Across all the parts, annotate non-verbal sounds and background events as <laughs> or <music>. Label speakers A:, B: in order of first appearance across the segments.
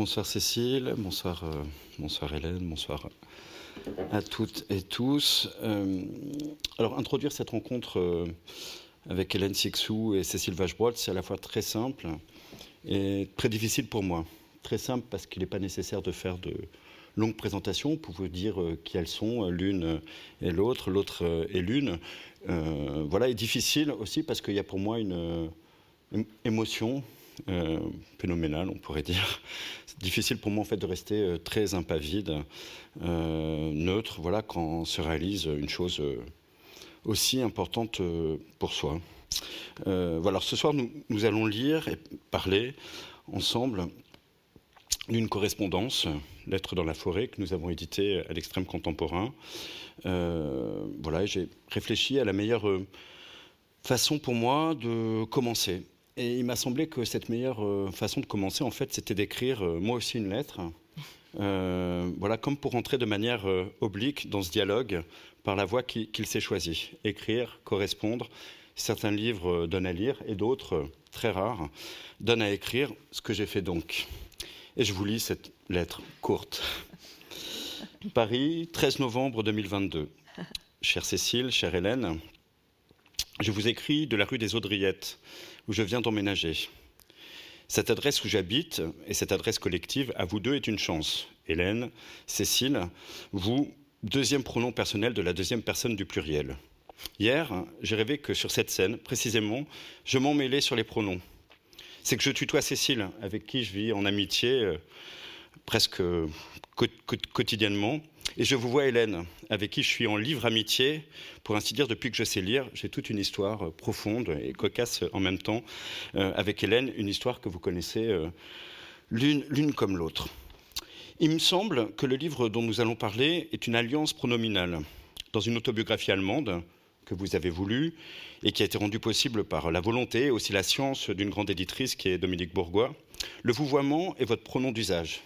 A: Bonsoir Cécile, bonsoir, euh, bonsoir Hélène, bonsoir à toutes et tous. Euh, alors introduire cette rencontre euh, avec Hélène Sixou et Cécile Vachebrol, c'est à la fois très simple et très difficile pour moi. Très simple parce qu'il n'est pas nécessaire de faire de longues présentations pour vous dire qui elles sont, l'une et l'autre, l'autre et l'une. voilà, et difficile aussi parce qu'il y a pour moi une émotion euh, phénoménale, on pourrait dire. <laughs> C'est difficile pour moi en fait de rester euh, très impavide, euh, neutre, voilà, quand se réalise une chose aussi importante pour soi. voilà, ce soir, nous, allons lire et parler ensemble d'une correspondance, Lettre dans la forêt, que nous avons éditée à l'extrême contemporain. voilà, j'ai réfléchi à la meilleure façon pour moi de commencer et il m'a semblé que cette meilleure euh, façon de commencer, en fait, c'était d'écrire euh, moi aussi une lettre. Euh, voilà, comme pour entrer de manière oblique dans ce dialogue par la voie qu'il s'est choisie. Écrire, correspondre. Certains livres donnent à lire et d'autres, très rares, donnent à écrire, ce que j'ai fait donc. Et je vous lis cette lettre courte. <laughs> Paris, 13 novembre 2022. Chère Cécile, chère Hélène, je vous écris de la rue des Audriettes où je viens d'emménager. Cette adresse où j'habite et cette adresse collective, à vous deux, est une chance. Hélène, Cécile, vous, deuxième pronom personnel de la deuxième personne du pluriel. Hier, j'ai rêvé que sur cette scène, précisément, je m'en mêlais sur les pronoms. C'est que je tutoie Cécile, avec qui je vis en amitié euh, presque quotidiennement, et je vous vois Hélène, avec qui je suis en livre amitié, pour ainsi dire, depuis que je sais lire. J'ai toute une histoire euh, profonde et cocasse en même temps euh, avec Hélène, une histoire que vous connaissez euh, l'une comme l'autre. Il me semble que le livre dont nous allons parler est une alliance pronominale. Dans une autobiographie allemande que vous avez voulu et qui a été rendue possible par la volonté et aussi la science d'une grande éditrice qui est Dominique Bourgois, le vouvoiement est votre pronom d'usage.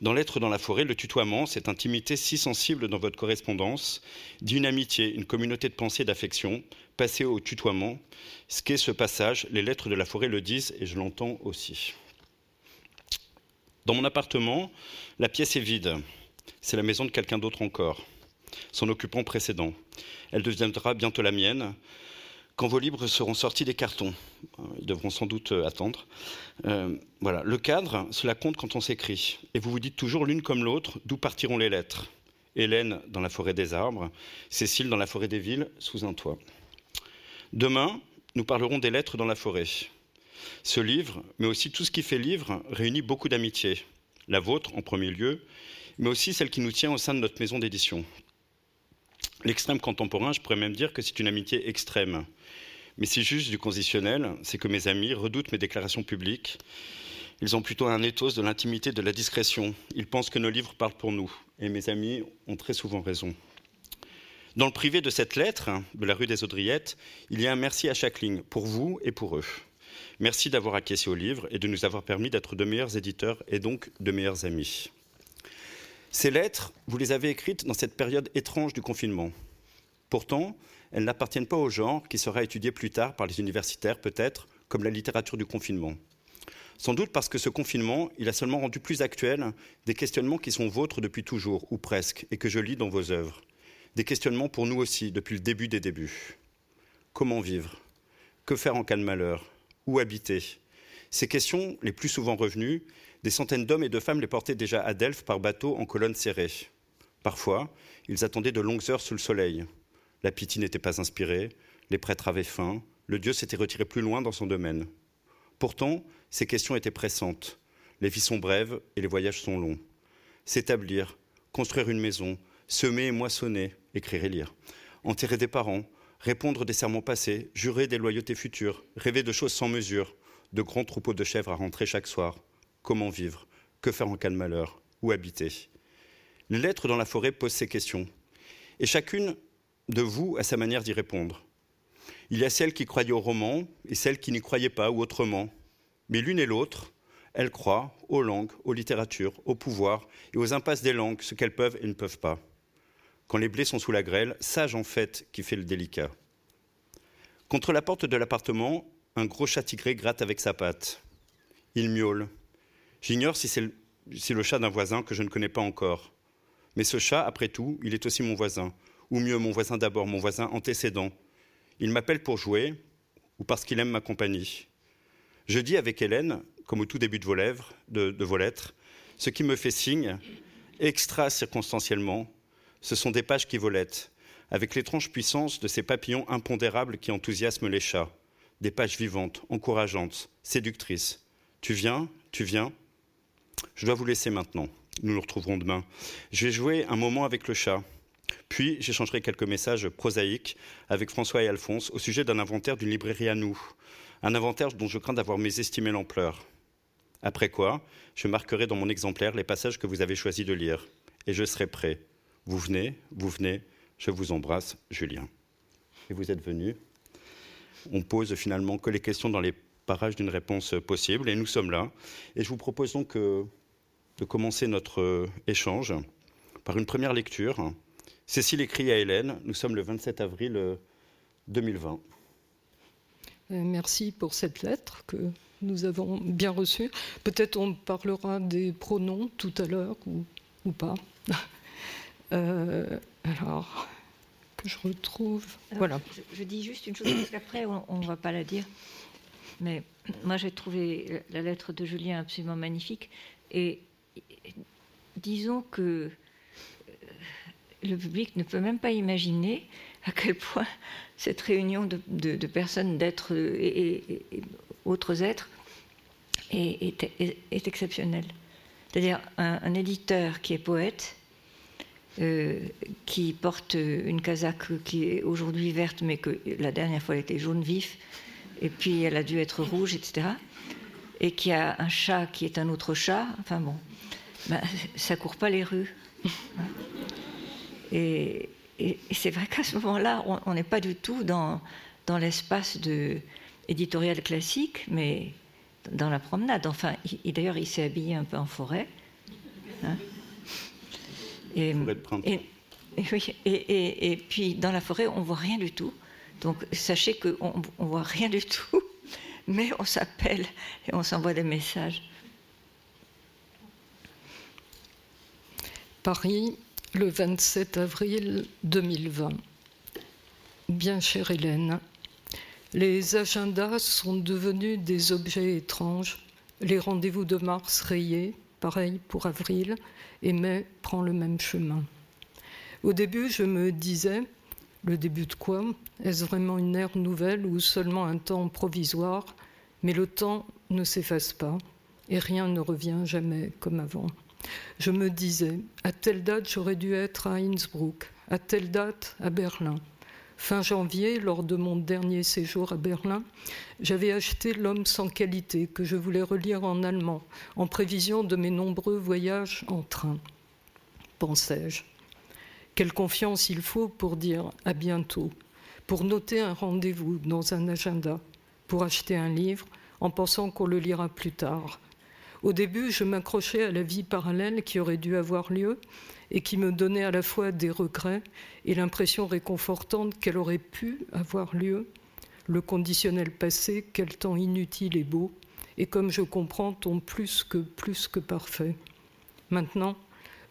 A: Dans L'être dans la forêt, le tutoiement, cette intimité si sensible dans votre correspondance, d'une amitié, une communauté de pensée et d'affection, passée au tutoiement, ce qu'est ce passage, les lettres de la forêt le disent et je l'entends aussi. Dans mon appartement, la pièce est vide. C'est la maison de quelqu'un d'autre encore, son occupant précédent. Elle deviendra bientôt la mienne quand vos livres seront sortis des cartons. Ils devront sans doute euh, attendre. Euh, voilà, le cadre, cela compte quand on s'écrit. Et vous vous dites toujours l'une comme l'autre, d'où partiront les lettres. Hélène dans la forêt des arbres, Cécile dans la forêt des villes, sous un toit. Demain, nous parlerons des lettres dans la forêt. Ce livre, mais aussi tout ce qui fait livre, réunit beaucoup d'amitiés. La vôtre en premier lieu, mais aussi celle qui nous tient au sein de notre maison d'édition. L'extrême contemporain, je pourrais même dire que c'est une amitié extrême. Mais c'est juste du conditionnel, c'est que mes amis redoutent mes déclarations publiques. Ils ont plutôt un ethos de l'intimité, de la discrétion. Ils pensent que nos livres parlent pour nous. Et mes amis ont très souvent raison. Dans le privé de cette lettre, de la rue des Audriettes, il y a un merci à chaque ligne, pour vous et pour eux. Merci d'avoir acquiescé au livre et de nous avoir permis d'être de meilleurs éditeurs et donc de meilleurs amis. Ces lettres, vous les avez écrites dans cette période étrange du confinement. Pourtant, elles n'appartiennent pas au genre qui sera étudié plus tard par les universitaires, peut-être, comme la littérature du confinement. Sans doute parce que ce confinement, il a seulement rendu plus actuels des questionnements qui sont vôtres depuis toujours, ou presque, et que je lis dans vos œuvres. Des questionnements pour nous aussi, depuis le début des débuts. Comment vivre? Que faire en cas de malheur? Où habiter? Ces questions, les plus souvent revenues, des centaines d'hommes et de femmes les portaient déjà à Delphes par bateau en colonnes serrées. Parfois, ils attendaient de longues heures sous le soleil. La pitié n'était pas inspirée, les prêtres avaient faim, le Dieu s'était retiré plus loin dans son domaine. Pourtant, ces questions étaient pressantes. Les vies sont brèves et les voyages sont longs. S'établir, construire une maison, semer et moissonner, écrire et lire. Enterrer des parents, répondre des serments passés, jurer des loyautés futures, rêver de choses sans mesure, de grands troupeaux de chèvres à rentrer chaque soir. Comment vivre Que faire en cas de malheur Où habiter Les lettres dans la forêt posent ces questions. Et chacune de vous à sa manière d'y répondre. Il y a celles qui croyaient au roman et celles qui n'y croyaient pas ou autrement. Mais l'une et l'autre, elles croient aux langues, aux littératures, au pouvoir et aux impasses des langues, ce qu'elles peuvent et ne peuvent pas. Quand les blés sont sous la grêle, sage en fait qui fait le délicat. Contre la porte de l'appartement, un gros chat tigré gratte avec sa patte. Il miaule. J'ignore si c'est le, chat d'un voisin que je ne connais pas encore. Mais ce chat, après tout, il est aussi mon voisin. Ou mieux, mon voisin d'abord, mon voisin antécédent. Il m'appelle pour jouer ou parce qu'il aime ma compagnie. Je dis avec Hélène, comme au tout début de vos, de vos lettres, ce qui me fait signe, extra circonstanciellement, ce sont des pages qui volettent, avec l'étrange puissance de ces papillons impondérables qui enthousiasment les chats. Des pages vivantes, encourageantes, séductrices. Tu viens, tu viens, je dois vous laisser maintenant. Nous nous retrouverons demain. Je vais jouer un moment avec le chat. Puis j'échangerai quelques messages prosaïques avec François et Alphonse au sujet d'un inventaire d'une librairie à nous. Un inventaire dont je crains d'avoir mésestimé l'ampleur. Après quoi, je marquerai dans mon exemplaire les passages que vous avez choisi de lire. Et je serai prêt. Vous venez, vous venez, je vous embrasse, Julien. Et vous êtes venu. On pose finalement que les questions dans les d'une réponse possible. Et nous sommes là. Et je vous propose donc euh, de commencer notre euh, échange par une première lecture. Cécile écrit à Hélène. Nous sommes le 27 avril 2020.
B: Euh, merci pour cette lettre que nous avons bien reçue. Peut-être on parlera des pronoms tout à l'heure ou, ou, pas. <laughs> alors, que je retrouve. voilà.
C: Je, dis juste une chose, parce qu'après, on ne va pas la dire. Mais moi, j'ai trouvé la lettre de Julien absolument magnifique. Et disons que euh, le public ne peut même pas imaginer à quel point cette réunion de, personnes, d'êtres et, autres êtres est, exceptionnelle. C'est-à-dire un, éditeur qui est poète, euh, qui porte une casaque qui est aujourd'hui verte, mais que la dernière fois elle était jaune vif, et puis elle a dû être rouge, etc. Et qui a un chat qui est un autre chat, enfin bon, ben, ça court pas les rues. Et, c'est vrai qu'à ce moment-là, on n'est pas du tout dans, dans l'espace de éditorial classique, mais dans la promenade. Enfin, d'ailleurs, il s'est habillé un peu en forêt.
A: Hein. et,
C: et, et, puis dans la forêt, on voit rien du tout. Donc sachez qu'on ne voit rien du tout, <laughs> mais on s'appelle et on s'envoie des messages.
B: Paris, le 27 avril 2020. Bien chère Hélène, les agendas sont devenus des objets étranges. Les rendez-vous de mars rayés, pareil pour avril, et mai prend le même chemin. Au début, je me disais, le début de quoi Est-ce vraiment une ère nouvelle ou seulement un temps provisoire Mais le temps ne s'efface pas et rien ne revient jamais comme avant. Je me disais, à telle date j'aurais dû être à Innsbruck, à telle date à Berlin. Fin janvier, lors de mon dernier séjour à Berlin, j'avais acheté L'homme sans qualité que je voulais relire en allemand, en prévision de mes nombreux voyages en train. Pensais-je. Quelle confiance il faut pour dire à bientôt, pour noter un rendez-vous dans un agenda, pour acheter un livre en pensant qu'on le lira plus tard. Au début, je m'accrochais à la vie parallèle qui aurait dû avoir lieu et qui me donnait à la fois des regrets et l'impression réconfortante qu'elle aurait pu avoir lieu. Le conditionnel passé, quel temps inutile et beau, et comme je comprends, ton plus que plus que parfait. Maintenant,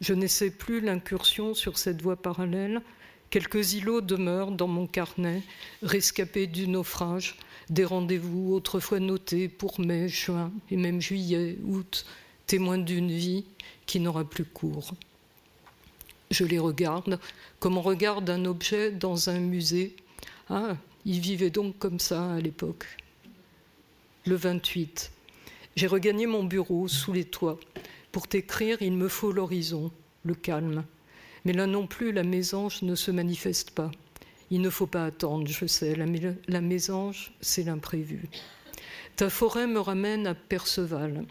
B: je n'essaie plus l'incursion sur cette voie parallèle. Quelques îlots demeurent dans mon carnet, rescapés du naufrage, des rendez-vous autrefois notés pour mai, juin et même juillet, août, témoins d'une vie qui n'aura plus cours. Je les regarde comme on regarde un objet dans un musée. Ah, ils vivaient donc comme ça à l'époque. Le 28. J'ai regagné mon bureau sous les toits. Pour t'écrire, il me faut l'horizon, le calme. Mais là non plus, la mésange ne se manifeste pas. Il ne faut pas attendre, je sais, la, mésange, c'est l'imprévu. Ta forêt me ramène à Perceval,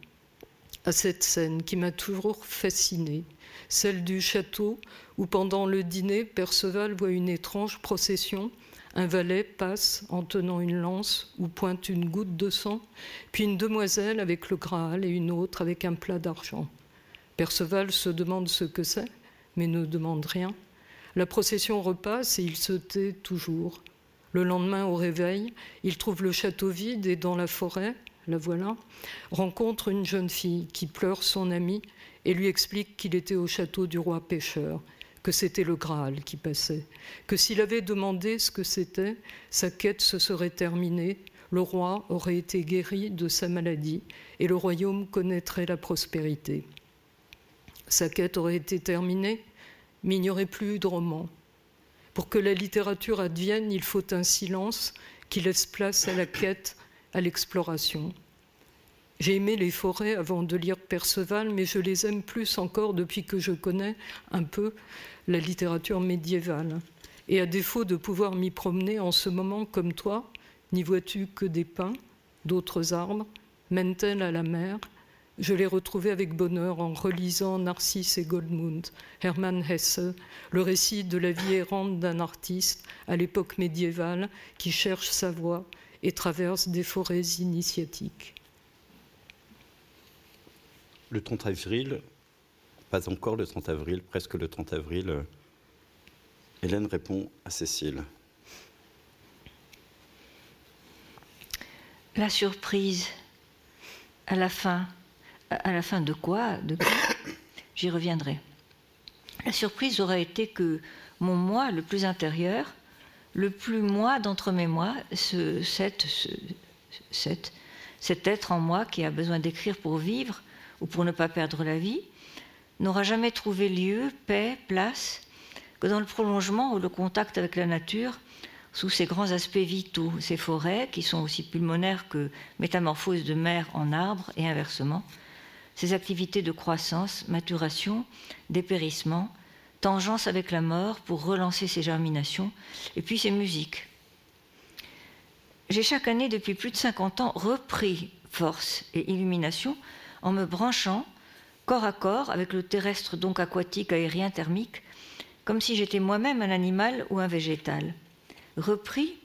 B: à cette scène qui m'a toujours fascinée, celle du château où pendant le dîner, Perceval voit une étrange procession un valet passe en tenant une lance ou pointe une goutte de sang, puis une demoiselle avec le Graal et une autre avec un plat d'argent. Perceval se demande ce que c'est, mais ne demande rien. La procession repasse et il se tait toujours. Le lendemain, au réveil, il trouve le château vide et dans la forêt, la voilà, rencontre une jeune fille qui pleure son ami et lui explique qu'il était au château du roi pêcheur, que c'était le Graal qui passait, que s'il avait demandé ce que c'était, sa quête se serait terminée, le roi aurait été guéri de sa maladie et le royaume connaîtrait la prospérité. Sa quête aurait été terminée, mais il n'y aurait plus eu de roman. Pour que la littérature advienne, il faut un silence qui laisse place à la quête, à l'exploration. J'ai aimé les forêts avant de lire Perceval, mais je les aime plus encore depuis que je connais un peu la littérature médiévale. Et à défaut de pouvoir m'y promener en ce moment comme toi, n'y vois-tu que des pins, d'autres arbres, mènent-elles à la mer? Je l'ai retrouvé avec bonheur en relisant Narcisse et Goldmund, Hermann Hesse, le récit de la vie errante d'un artiste à l'époque médiévale qui cherche sa voie et traverse des forêts initiatiques.
A: Le 30 avril, pas encore le 30 avril, presque le 30 avril, euh, Hélène répond à Cécile.
C: La surprise, à la fin, à la fin de quoi de <coughs> J'y reviendrai. La surprise aurait été que mon moi le plus intérieur, le plus moi d'entre mes moi, ce, cet, cet être en moi qui a besoin d'écrire pour vivre, ou pour ne pas perdre la vie, n'aura jamais trouvé lieu, paix, place, que dans le prolongement ou le contact avec la nature, sous ses grands aspects vitaux, ces forêts qui sont aussi pulmonaires que métamorphoses de mer en arbre et inversement, ces activités de croissance, maturation, dépérissement, tangence avec la mort pour relancer ses germinations, et puis ces musiques. J'ai chaque année depuis plus de 50 ans repris force et illumination en me branchant corps à corps avec le terrestre donc aquatique, aérien, thermique, comme si j'étais moi-même un animal ou un végétal. Repris,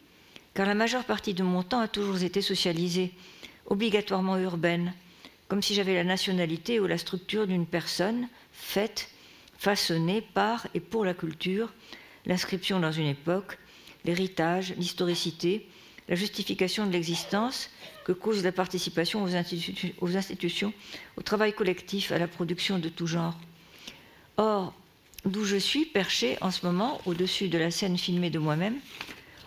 C: car la majeure partie de mon temps a toujours été socialisée, obligatoirement urbaine, comme si j'avais la nationalité ou la structure d'une personne faite, façonnée par et pour la culture, l'inscription dans une époque, l'héritage, l'historicité, la justification de l'existence que cause la participation aux, institutions, au travail collectif, à la production de tout genre. Or, d'où je suis perché en ce moment, au-dessus de la scène filmée de moi-même,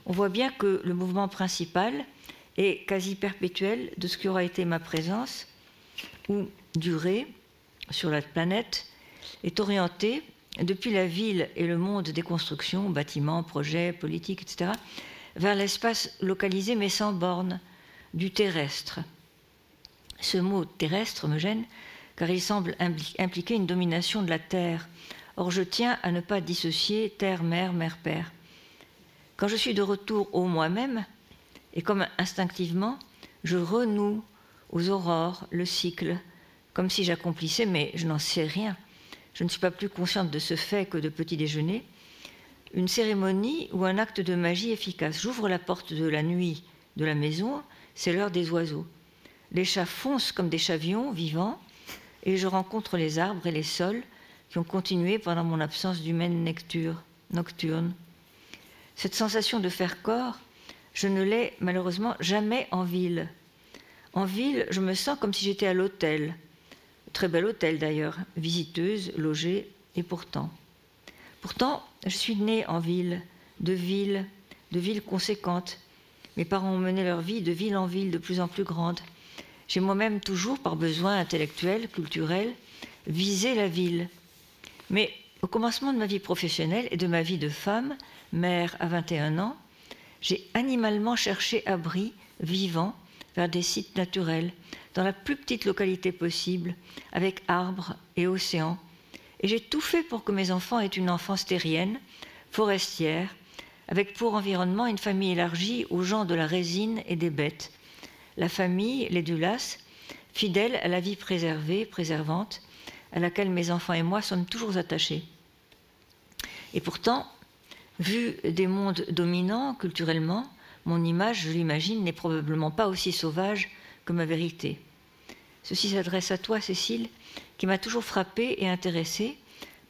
C: on voit bien que le mouvement principal est quasi perpétuel de ce qui aura été ma présence ou durée sur la planète, est orienté depuis la ville et le monde des constructions, bâtiments, projets, politiques, etc., vers l'espace localisé mais sans borne, du terrestre. Ce mot terrestre me gêne car il semble impliquer une domination de la terre. Or, je tiens à ne pas dissocier terre, mère, mère, père. Quand je suis de retour au moi-même, et comme instinctivement, je renoue aux aurores le cycle, comme si j'accomplissais, mais je n'en sais rien. Je ne suis pas plus consciente de ce fait que de petit déjeuner, une cérémonie ou un acte de magie efficace. J'ouvre la porte de la nuit de la maison, c'est l'heure des oiseaux. Les chats foncent comme des chavions vivants, et je rencontre les arbres et les sols qui ont continué pendant mon absence d'humaine nocturne. Cette sensation de faire corps, je ne l'ai malheureusement jamais en ville. En ville, je me sens comme si j'étais à l'hôtel. Très bel hôtel d'ailleurs, visiteuse, logée, et pourtant. Pourtant, je suis née en ville, de ville, de ville conséquente. Mes parents ont mené leur vie de ville en ville de plus en plus grande. J'ai moi-même toujours, par besoin intellectuel, culturel, visé la ville. Mais au commencement de ma vie professionnelle et de ma vie de femme, mère à 21 ans, j'ai animalement cherché abri, vivant, vers des sites naturels, dans la plus petite localité possible, avec arbres et océans, et j'ai tout fait pour que mes enfants aient une enfance terrienne, forestière, avec pour environnement une famille élargie aux gens de la résine et des bêtes. La famille, les Dulas, fidèle à la vie préservée, préservante, à laquelle mes enfants et moi sommes toujours attachés. Et pourtant, vu des mondes dominants culturellement, mon image, je l'imagine, n'est probablement pas aussi sauvage que ma vérité. Ceci s'adresse à toi, Cécile, qui m'a toujours frappé et intéressé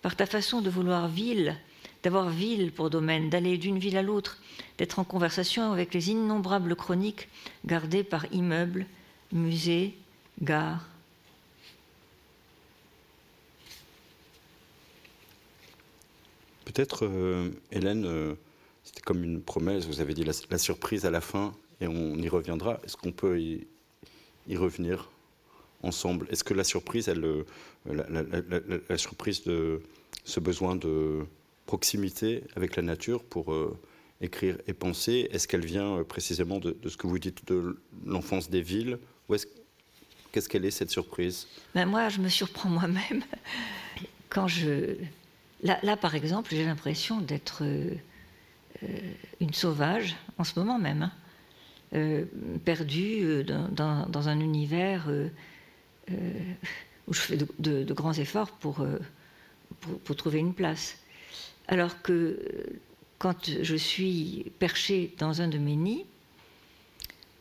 C: par ta façon de vouloir ville, d'avoir ville pour domaine, d'aller d'une ville à l'autre, d'être en conversation avec les innombrables chroniques gardées par immeubles, musée, gare.
A: Peut-être, euh, Hélène, euh, c'était comme une promesse, vous avez dit la, surprise à la fin, et on y reviendra. Est-ce qu'on peut y, revenir? Ensemble. Est-ce que la surprise, elle, euh, la, surprise de ce besoin de proximité avec la nature pour écrire et penser, est-ce qu'elle vient précisément de, ce que vous dites de l'enfance des villes Ou est-ce qu'est-ce qu'elle est cette surprise?
C: Ben Moi, je me surprends moi-même. Quand je Là, par exemple, j'ai l'impression d'être euh, euh, une sauvage en ce moment même, hein. euh, perdue dans, un univers où je fais de, grands efforts pour, pour, trouver une place. Alors que quand je suis perchée dans un de mes nids,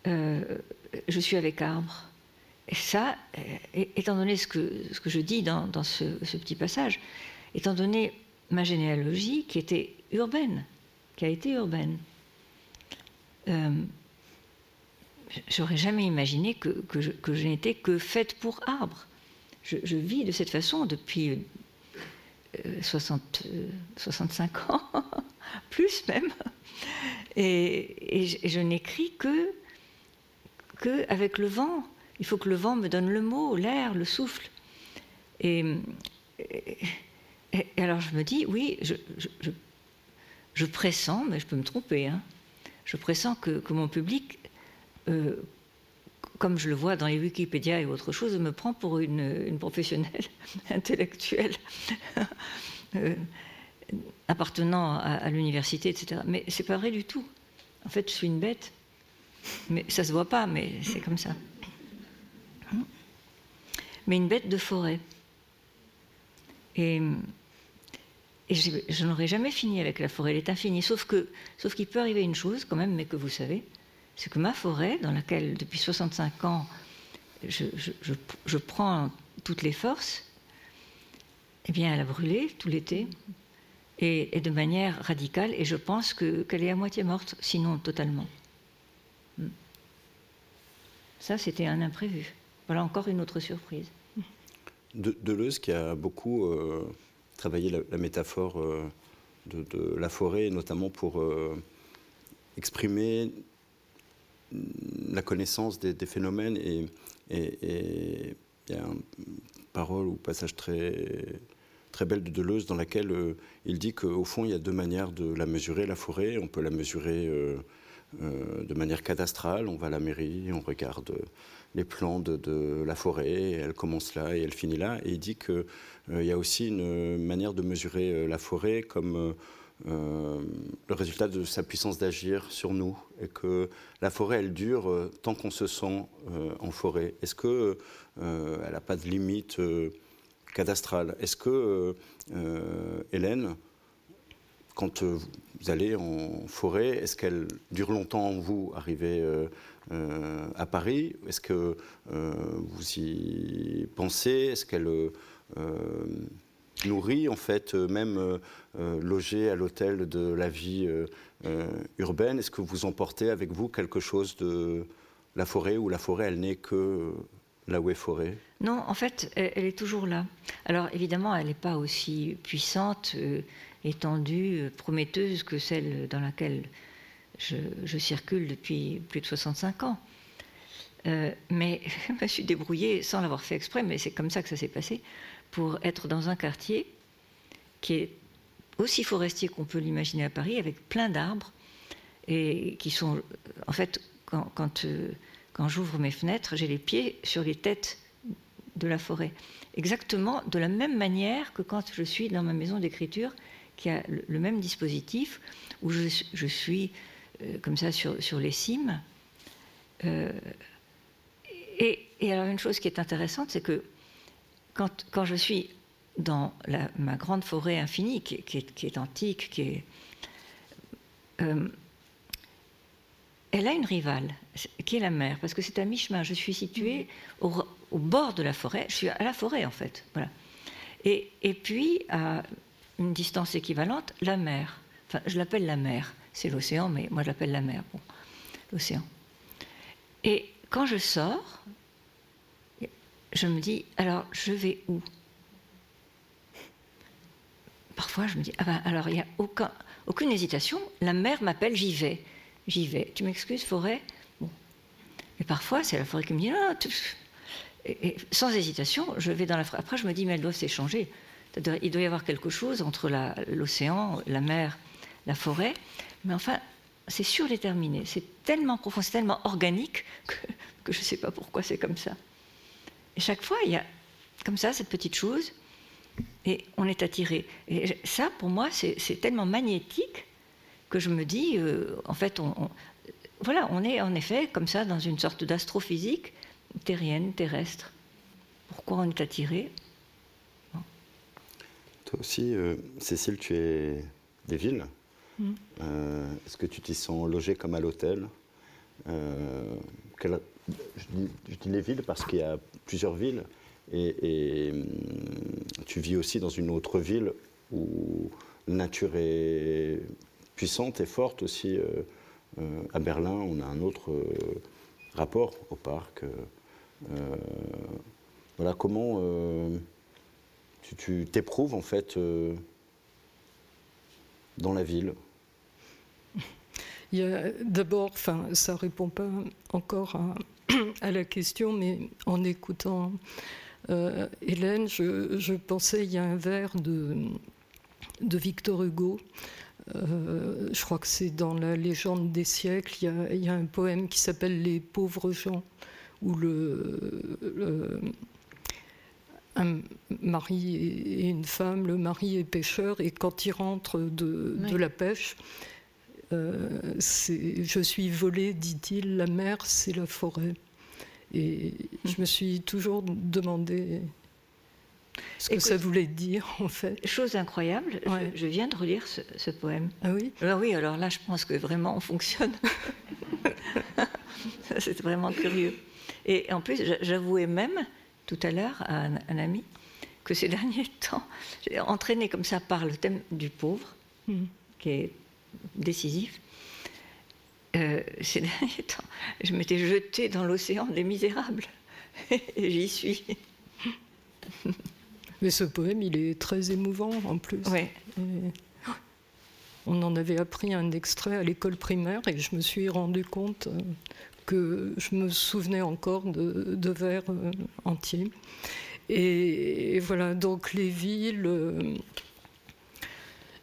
C: je suis avec arbre. Et ça, étant donné ce que, ce que je dis dans, ce, petit passage, étant donné ma généalogie qui était urbaine, qui a été urbaine. Euh, J'aurais jamais imaginé que, je, n'étais que faite pour arbre. Je, vis de cette façon depuis 60, euh, 65 euh, ans, <laughs> plus même. Et, je, n'écris que, avec le vent. Il faut que le vent me donne le mot, l'air, le souffle. et et, alors je me dis, oui, je, pressens, mais je peux me tromper, hein, je pressens que, mon public, euh, comme je le vois dans les Wikipédia et autre chose, me prend pour une, professionnelle <laughs> intellectuelle <laughs> euh, appartenant à, l'université, etc. Mais c'est pas vrai du tout. En fait, je suis une bête. Mais ça se voit pas, mais c'est comme ça. Mais une bête de forêt. Et et je, n'aurais jamais fini avec la forêt, elle est infinie. Sauf que, sauf qu'il peut arriver une chose quand même, mais que vous savez, c'est que ma forêt, dans laquelle depuis 65 ans je, prends toutes les forces, eh bien, elle a brûlé tout l'été et, de manière radicale. Et je pense qu'elle est à moitié morte, sinon totalement. Hmm. Ça, c'était un imprévu. Voilà encore une autre surprise.
A: De, Deleuze qui a beaucoup euh, travailler la, métaphore euh, de, la forêt, notamment pour euh, exprimer la connaissance des, phénomènes. Et il y a une parole ou passage très, très belle de Deleuze dans laquelle euh, il dit qu'au fond, il y a deux manières de la mesurer, la forêt. On peut la mesurer de manière cadastrale. On va à la mairie, on regarde les plans de, la forêt, elle commence là et elle finit là. Et il dit qu'il euh, y a aussi une manière de mesurer euh, la forêt comme euh, le résultat de sa puissance d'agir sur nous, et que la forêt, elle dure tant qu'on se sent en forêt. Est-ce que elle n'a pas de limite cadastrale Est-ce que Hélène, quand vous allez en forêt, est-ce qu'elle dure longtemps en vous, arriver euh, à Paris? Est-ce que euh, vous y pensez? Est-ce qu'elle euh, nourrit en fait même loger à l'hôtel de la vie urbaine Est-ce que vous emportez avec vous quelque chose de la forêt ou la forêt elle n'est que là où est forêt?
C: Non, en fait, elle est toujours là. Alors évidemment, elle n'est pas aussi puissante, étendue, prometteuse que celle dans laquelle je, circule depuis plus de 65 ans. Euh, mais <laughs> je me suis débrouillée, sans l'avoir fait exprès, mais c'est comme ça que ça s'est passé, pour être dans un quartier qui est aussi forestier qu'on peut l'imaginer à Paris, avec plein d'arbres, et qui sont, en fait, quand, euh, quand j'ouvre mes fenêtres, j'ai les pieds sur les têtes de la forêt. Exactement de la même manière que quand je suis dans ma maison d'écriture, qui a le, même dispositif, où je, je suis euh, comme ça sur, sur les cimes. Euh, et, alors une chose qui est intéressante, c'est que quand, quand, je suis dans ma grande forêt infinie, qui, est, qui est, antique, qui est, euh, elle a une rivale, qui est la mer, parce que c'est à mi-chemin. Je suis située au, bord de la forêt, je suis à la forêt en fait. Voilà. Et, et puis, à une distance équivalente, la mer. Enfin, je l'appelle la mer c'est l'océan, mais moi je l'appelle la mer, l'océan. Et quand je sors, je me dis, alors je vais où? Parfois, je me dis, ah ben, alors il n'y a aucun, aucune hésitation. La mère m'appelle, j'y vais. J'y vais. Tu m'excuses, forêt? Et parfois, c'est la forêt qui me dit, non, Et, sans hésitation, je vais dans la forêt. Après, je me dis, mais elles doivent s'échanger. Il doit y avoir quelque chose entre l'océan, la, mer, la forêt. Mais enfin, c'est surdéterminé. C'est tellement profond, c'est tellement organique que, que je ne sais pas pourquoi c'est comme ça. Et chaque fois, il y a comme ça cette petite chose et on est attiré. Et ça, pour moi, c'est tellement magnétique que je me dis, euh, en fait, on, voilà, on est en effet comme ça dans une sorte d'astrophysique terrienne, terrestre. Pourquoi on est attiré?
A: Toi aussi, euh, Cécile, tu es des villes. Mm. Euh, est-ce que tu t'y sens logé comme à l'hôtel? Je, dis les villes parce qu'il y a plusieurs villes. Et, hum, tu vis aussi dans une autre ville où la nature est puissante et forte aussi. Euh, euh, à Berlin, on a un autre euh, rapport au parc. voilà comment tu t'éprouves en fait dans la ville. <laughs>
B: D'abord, ça répond pas encore à, à, la question, mais en écoutant euh, Hélène, je, pensais, il y a un vers de, de Victor Hugo. Euh, je crois que c'est dans la légende des siècles. Il y a, un poème qui s'appelle Les pauvres gens, où le, un mari et une femme, le mari est pêcheur, et quand il rentre de, la pêche, euh, je suis volé, dit-il, la mer, c'est la forêt. Et je me suis toujours demandé ce que ça voulait dire, en fait.
C: Chose incroyable, je, viens de relire ce, poème.
B: Ah oui?
C: Alors oui, alors là, je pense que vraiment on fonctionne. <laughs> C'est vraiment curieux. Et en plus, j'avouais même tout à l'heure à un, ami que ces <laughs> derniers temps, j'ai entraîné comme ça par le thème du pauvre, hmm. qui est décisif, euh, ces derniers <laughs> temps, je m'étais jetée dans l'océan des misérables. <laughs> Et j'y suis. <laughs>
B: Mais ce poème, il est très émouvant en plus.
C: Oui.
B: On en avait appris un extrait à l'école primaire et je me suis rendu compte euh, que je me souvenais encore de, de vers euh, entiers. Et, voilà, donc les villes.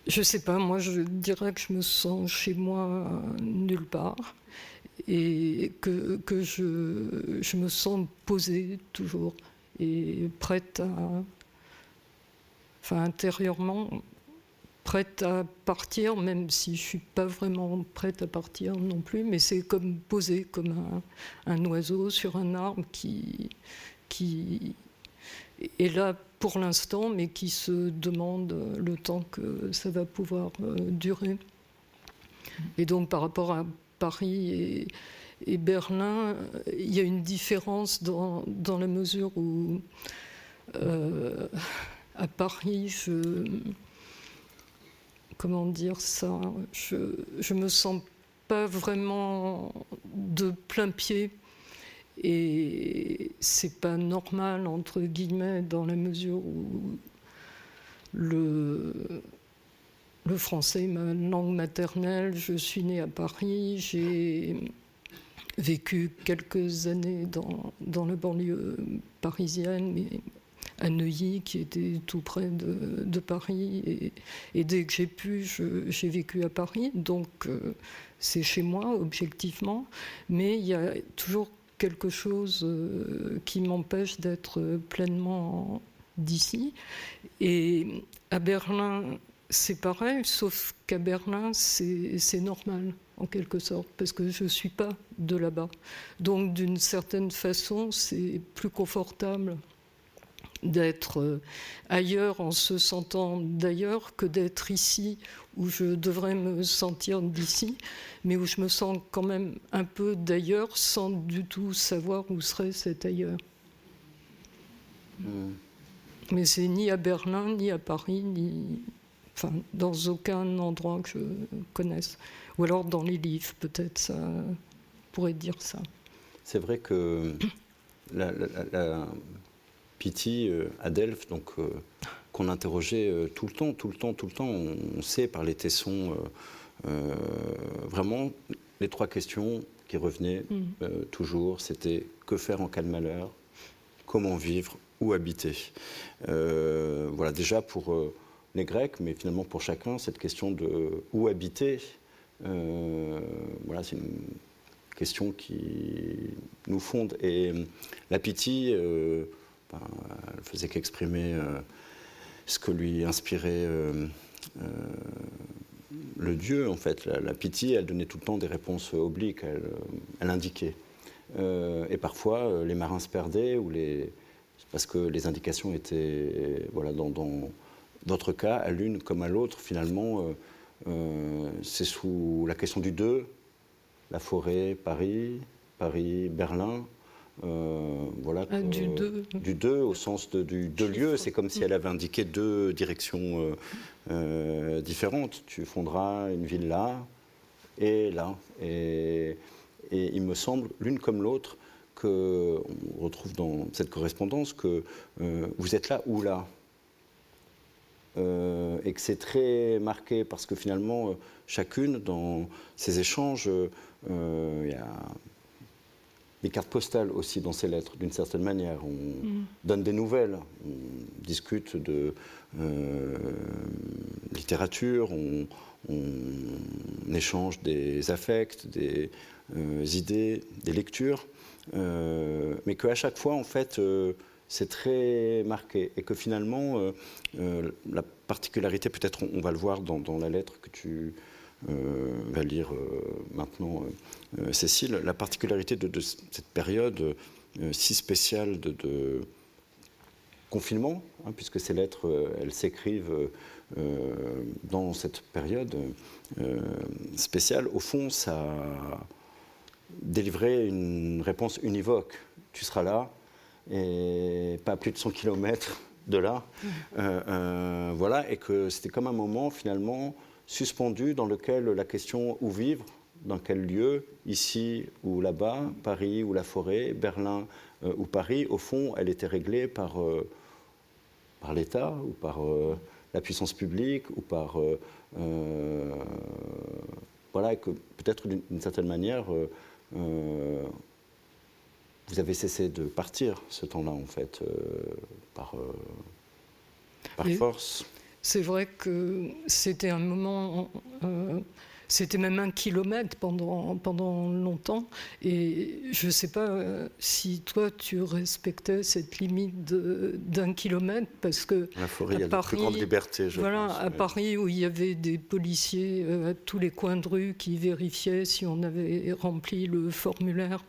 B: Je sais pas, moi je dirais que je me sens chez moi nulle part et que, que je, je, me sens posée toujours et prête à. Enfin, intérieurement, prête à partir, même si je suis pas vraiment prête à partir non plus, mais c'est comme posée comme un, un, oiseau sur un arbre qui, qui est là pour l'instant, mais qui se demande le temps que ça va pouvoir euh, durer. Et donc par rapport à Paris et, Berlin, il y a une différence dans, la mesure où euh, à Paris, je, comment dire ça, je me sens pas vraiment de plein pied et c'est pas normal, entre guillemets, dans la mesure où le, français est ma langue maternelle. Je suis née à Paris, j'ai vécu quelques années dans, dans la banlieue parisienne, à Neuilly, qui était tout près de, Paris. Et, et, dès que j'ai pu, j'ai vécu à Paris. Donc, euh, c'est chez moi, objectivement. Mais il y a toujours quelque chose euh, qui m'empêche d'être pleinement d'ici. Et à Berlin, c'est pareil, sauf qu'à Berlin, c'est normal, en quelque sorte, parce que je ne suis pas de là-bas. Donc, d'une certaine façon, c'est plus confortable d'être euh, ailleurs en se sentant d'ailleurs que d'être ici où je devrais me sentir d'ici, mais où je me sens quand même un peu d'ailleurs sans du tout savoir où serait cet ailleurs. Hmm. Mais c'est ni à Berlin, ni à Paris, ni enfin, dans aucun endroit que je connaisse. Ou alors dans les livres, peut-être, ça pourrait dire ça.
A: C'est vrai que la, Piti à Delphes, donc qu'on interrogeait tout le temps, tout le temps, tout le temps. On, sait par les tessons vraiment les trois questions qui revenaient mm. toujours, c'était que faire en cas de malheur, comment vivre, où habiter. voilà déjà pour les Grecs, mais finalement pour chacun, cette question de où habiter, voilà, c'est une question qui nous fonde. Et la pitié, euh, ben, elle faisait qu'exprimer euh, ce que lui inspirait euh, le Dieu, en fait. La, pitié, elle donnait tout le temps des réponses obliques, elle, indiquait. et parfois, les marins se perdaient, ou parce que les indications étaient, voilà, dans d'autres cas, à l'une comme à l'autre, finalement, c'est sous la question du deux la forêt, Paris, Paris, Berlin.
B: Euh, voilà, ah, du 2.
A: Du 2 au sens de, du deux lieux. C'est comme si elle avait indiqué deux directions euh, euh, différentes. Tu fonderas une ville là et là. Et, et il me semble, l'une comme l'autre, qu'on retrouve dans cette correspondance que vous êtes là ou là. et que c'est très marqué parce que finalement, chacune, dans ces échanges, euh, il y a des cartes postales aussi dans ces lettres, d'une certaine manière. On mm. donne des nouvelles, on discute de euh, littérature, on, échange des affects, des euh, idées, des lectures, mais qu'à chaque fois, en fait, c'est très marqué et que finalement, la particularité, peut-être on, va le voir dans, dans la lettre que tu euh, va lire euh, maintenant euh, Cécile, la particularité de, cette période si spéciale de, confinement, hein, puisque ces lettres, elles s'écrivent dans cette période spéciale, au fond, ça délivrait une réponse univoque. Tu seras là, et pas plus de 100 km de là. Mmh. voilà, et que c'était comme un moment, finalement, suspendu dans lequel la question où vivre, dans quel lieu, ici ou là-bas, Paris ou la forêt, Berlin euh, ou Paris, au fond, elle était réglée par, euh, par l'État ou par euh, la puissance publique ou par... voilà, que peut-être d'une certaine manière, vous avez cessé de partir ce temps-là, en fait, par, par force.
B: C'est vrai que c'était un moment, euh, c'était même un kilomètre pendant, pendant longtemps. Et je ne sais pas euh, si toi, tu respectais cette limite d'un kilomètre, parce que.
A: La forêt, il y a Paris, plus grande liberté, je
B: Voilà, à Paris, où il y avait des policiers euh, à tous les coins de rue qui vérifiaient si on avait rempli le formulaire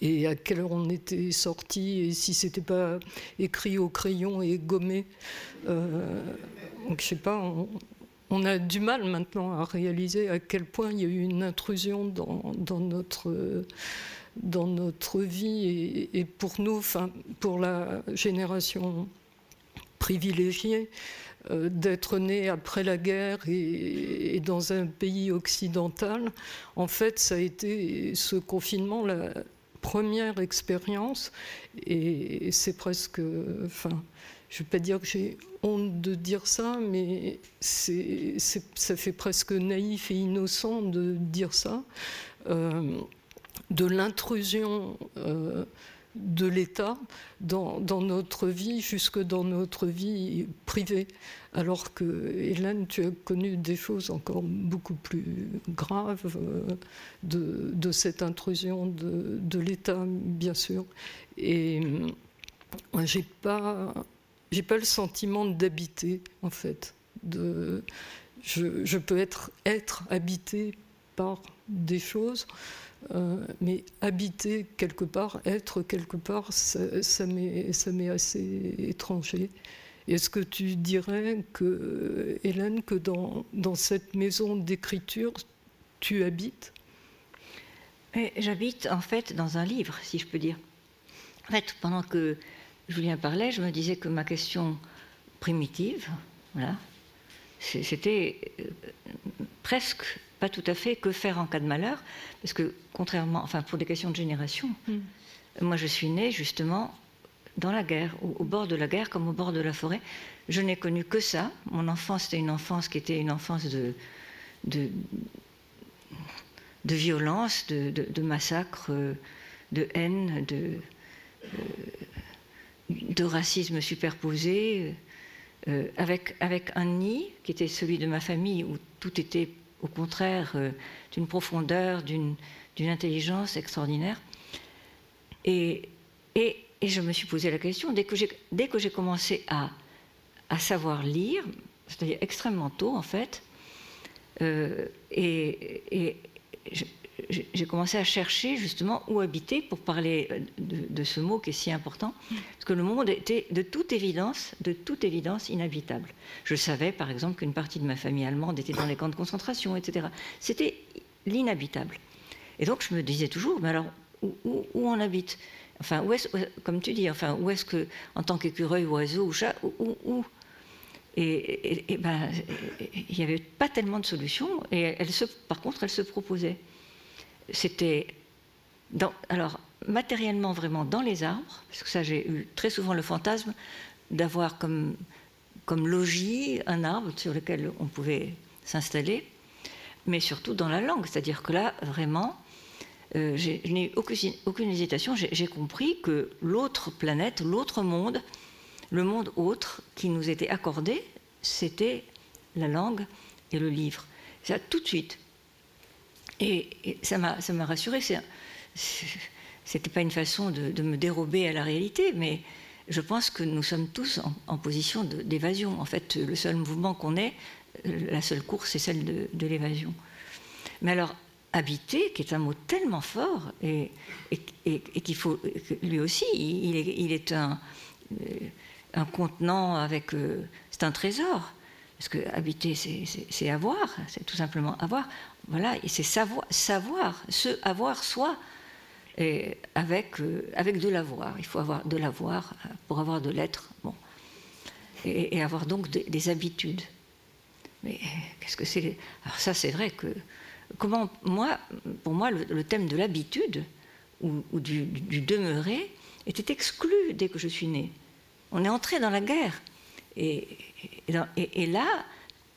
B: et à quelle heure on était sorti et si c'était pas écrit au crayon et gommé. Euh, donc je sais pas, on, a du mal maintenant à réaliser à quel point il y a eu une intrusion dans, notre dans notre vie et, pour nous, enfin pour la génération privilégiée, euh, d'être né après la guerre et, dans un pays occidental, en fait, ça a été ce confinement, la, première expérience et c'est presque, enfin, je ne vais pas dire que j'ai honte de dire ça, mais c'est, ça fait presque naïf et innocent de dire ça, euh, de l'intrusion euh, de l'État dans, notre vie, jusque dans notre vie privée. Alors que, Hélène, tu as connu des choses encore beaucoup plus graves euh, de, cette intrusion de, l'État, bien sûr. Et moi, j'ai pas, pas le sentiment d'habiter, en fait. Je, peux être, être habité par des choses, euh, mais habiter quelque part, être quelque part, ça, ça m'est assez étranger. Est-ce que tu dirais que, Hélène, que dans, dans cette maison d'écriture, tu habites?
C: J'habite en fait dans un livre, si je peux dire. En fait, pendant que Julien parlait, je me disais que ma question primitive, voilà, c'était euh, presque pas tout à fait que faire en cas de malheur, parce que contrairement, enfin pour des questions de génération, hmm. moi je suis née justement dans la guerre, au, bord de la guerre comme au bord de la forêt. Je n'ai connu que ça. Mon enfance, c'était une enfance qui était une enfance de, de, de violence, de, de, massacre, de haine, de, de racisme superposé, euh, avec, avec un nid qui était celui de ma famille, où tout était au contraire euh, d'une profondeur, d'une intelligence extraordinaire. Et, et, et, je me suis posé la question, dès que j'ai commencé à, à savoir lire, c'est-à-dire extrêmement tôt en fait, euh, et, et j'ai commencé à chercher justement où habiter pour parler euh, de, ce mot qui est si important, parce que le monde était de toute évidence, de toute évidence inhabitable. Je savais par exemple qu'une partie de ma famille allemande était dans les camps de concentration, etc. C'était l'inhabitable. Et donc je me disais toujours, mais alors où, on habite? Enfin, où est comme tu dis, enfin, où est-ce que, en tant qu'écureuil, oiseau ou chat, où, et, et, ben, il n'y avait pas tellement de solutions. Et elle se, par contre, elle se proposait c'était alors matériellement vraiment dans les arbres, parce que ça j'ai eu très souvent le fantasme d'avoir comme, comme logis un arbre sur lequel on pouvait s'installer, mais surtout dans la langue, c'est-à-dire que là vraiment, euh, je n'ai eu aucune, aucune hésitation, j'ai compris que l'autre planète, l'autre monde, le monde autre qui nous était accordé, c'était la langue et le livre. Ça tout de suite. Et, ça m'a rassurée. C'était pas une façon de, me dérober à la réalité, mais je pense que nous sommes tous en, position d'évasion. En fait, le seul mouvement qu'on ait, la seule course, c'est celle de, l'évasion. Mais alors, habiter, qui est un mot tellement fort, et, et, qu'il faut, lui aussi, il est, il est un, euh, un, contenant avec. Euh, c'est un trésor. Parce que habiter, c'est avoir, c'est tout simplement avoir. Voilà, et c'est savoir, savoir, se avoir soi, et avec, euh, avec de l'avoir. Il faut avoir de l'avoir euh, pour avoir de l'être. Bon. Et, avoir donc des, habitudes. Mais qu'est-ce que c'est? Alors, ça, c'est vrai que. Comment, moi, pour moi, le, thème de l'habitude ou, du, demeurer était exclu dès que je suis née. On est entré dans la guerre. Et, là,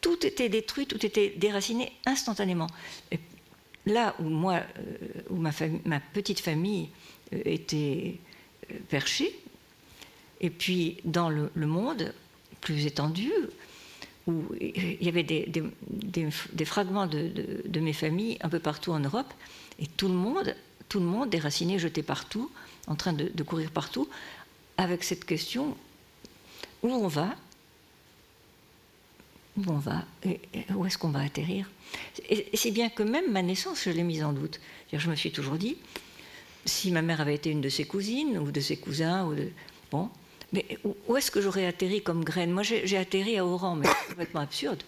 C: tout était détruit, tout était déraciné instantanément. là où moi, euh, où ma, petite famille euh, était euh, perchée, et puis dans le, monde plus étendu, où il y avait des, fragments de, de, mes familles un peu partout en Europe, et tout le monde, tout le monde déraciné, jeté partout, en train de, de courir partout, avec cette question où on va où on va, où est-ce qu'on va atterrir. Et c'est bien que même ma naissance, je l'ai mise en doute. Je me suis toujours dit, si ma mère avait été une de ses cousines ou de ses cousins, ou de, bon, mais où, est-ce que j'aurais atterri comme graine? Moi, j'ai atterri à Oran, mais c'est complètement absurde.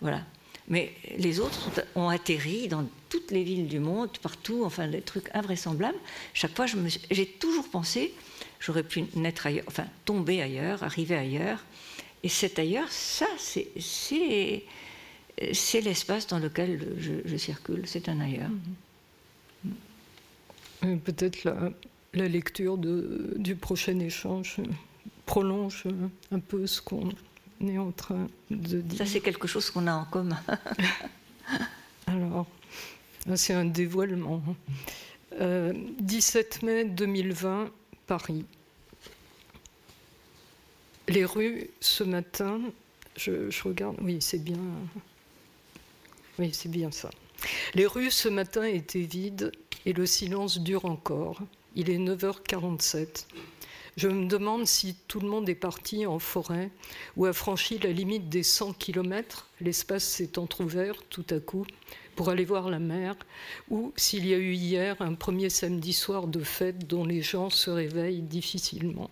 C: Voilà. Mais les autres ont atterri dans toutes les villes du monde, partout, enfin des trucs invraisemblables. Chaque fois, j'ai toujours pensé, j'aurais pu naître ailleurs, enfin tomber ailleurs, arriver ailleurs, et cet ailleurs, ça, c'est l'espace dans lequel je, circule, c'est un ailleurs.
B: Mm-hmm. Peut-être la, la, lecture de, du prochain échange prolonge un peu ce qu'on est en train de dire.
C: Ça, c'est quelque chose qu'on a en commun. <laughs>
B: Alors, c'est un dévoilement. 17 euh, mai 2020, Paris. Les rues, ce matin, je, regarde, oui, c'est bien. Oui, c'est bien ça. Les rues, ce matin, étaient vides et le silence dure encore. Il est 9h47. Je me demande si tout le monde est parti en forêt ou a franchi la limite des 100 km, l'espace s'est entr'ouvert tout à coup pour aller voir la mer, ou s'il y a eu hier un premier samedi soir de fête dont les gens se réveillent difficilement.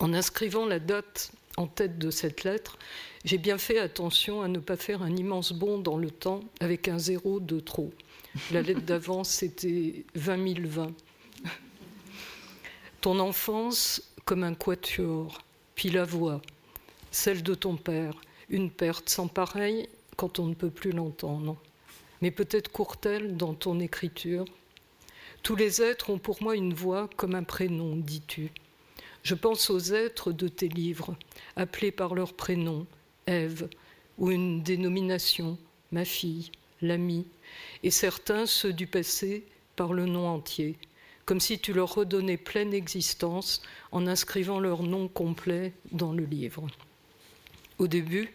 B: En inscrivant la date en tête de cette lettre, j'ai bien fait attention à ne pas faire un immense bond dans le temps avec un zéro de trop. La lettre d'avant, c'était 20 020. Ton enfance comme un quatuor, puis la voix, celle de ton père, une perte sans pareille quand on ne peut plus l'entendre. Mais peut-être court-elle dans ton écriture. Tous les êtres ont pour moi une voix comme un prénom, dis-tu. Je pense aux êtres de tes livres, appelés par leur prénom, Ève, ou une dénomination, ma fille, l'ami, et certains, ceux du passé, par le nom entier, comme si tu leur redonnais pleine existence en inscrivant leur nom complet dans le livre. Au début,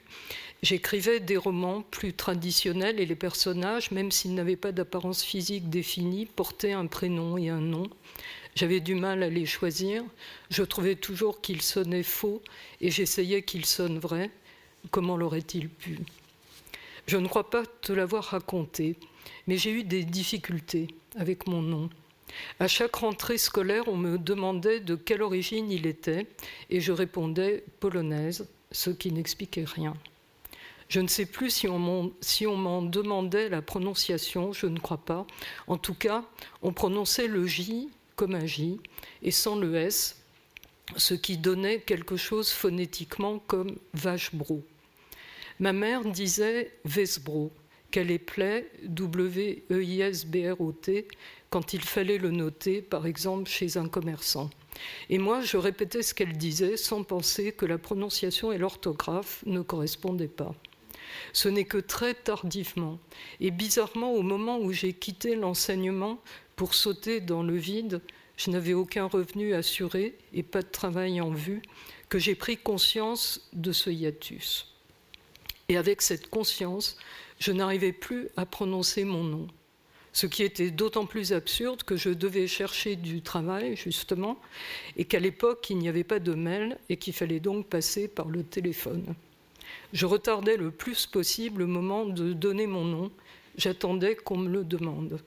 B: j'écrivais des romans plus traditionnels et les personnages, même s'ils n'avaient pas d'apparence physique définie, portaient un prénom et un nom. J'avais du mal à les choisir. Je trouvais toujours qu'ils sonnaient faux et j'essayais qu'ils sonnent vrais. Comment l'aurait-il pu? Je ne crois pas te l'avoir raconté, mais j'ai eu des difficultés avec mon nom. À chaque rentrée scolaire, on me demandait de quelle origine il était, et je répondais polonaise, ce qui n'expliquait rien. Je ne sais plus si on m'en demandait la prononciation, je ne crois pas. En tout cas, on prononçait le J comme un J et sans le S, ce qui donnait quelque chose phonétiquement comme vache-bro. Ma mère disait Vesbro, qu'elle épelait W-E-I-S-B-R-O-T quand il fallait le noter, par exemple chez un commerçant. Et moi, je répétais ce qu'elle disait sans penser que la prononciation et l'orthographe ne correspondaient pas. Ce n'est que très tardivement, et bizarrement au moment où j'ai quitté l'enseignement pour sauter dans le vide, je n'avais aucun revenu assuré et pas de travail en vue, que j'ai pris conscience de ce hiatus. Et avec cette conscience, je n'arrivais plus à prononcer mon nom. Ce qui était d'autant plus absurde que je devais chercher du travail, justement, et qu'à l'époque, il n'y avait pas de mail et qu'il fallait donc passer par le téléphone. Je retardais le plus possible le moment de donner mon nom. J'attendais qu'on me le demande.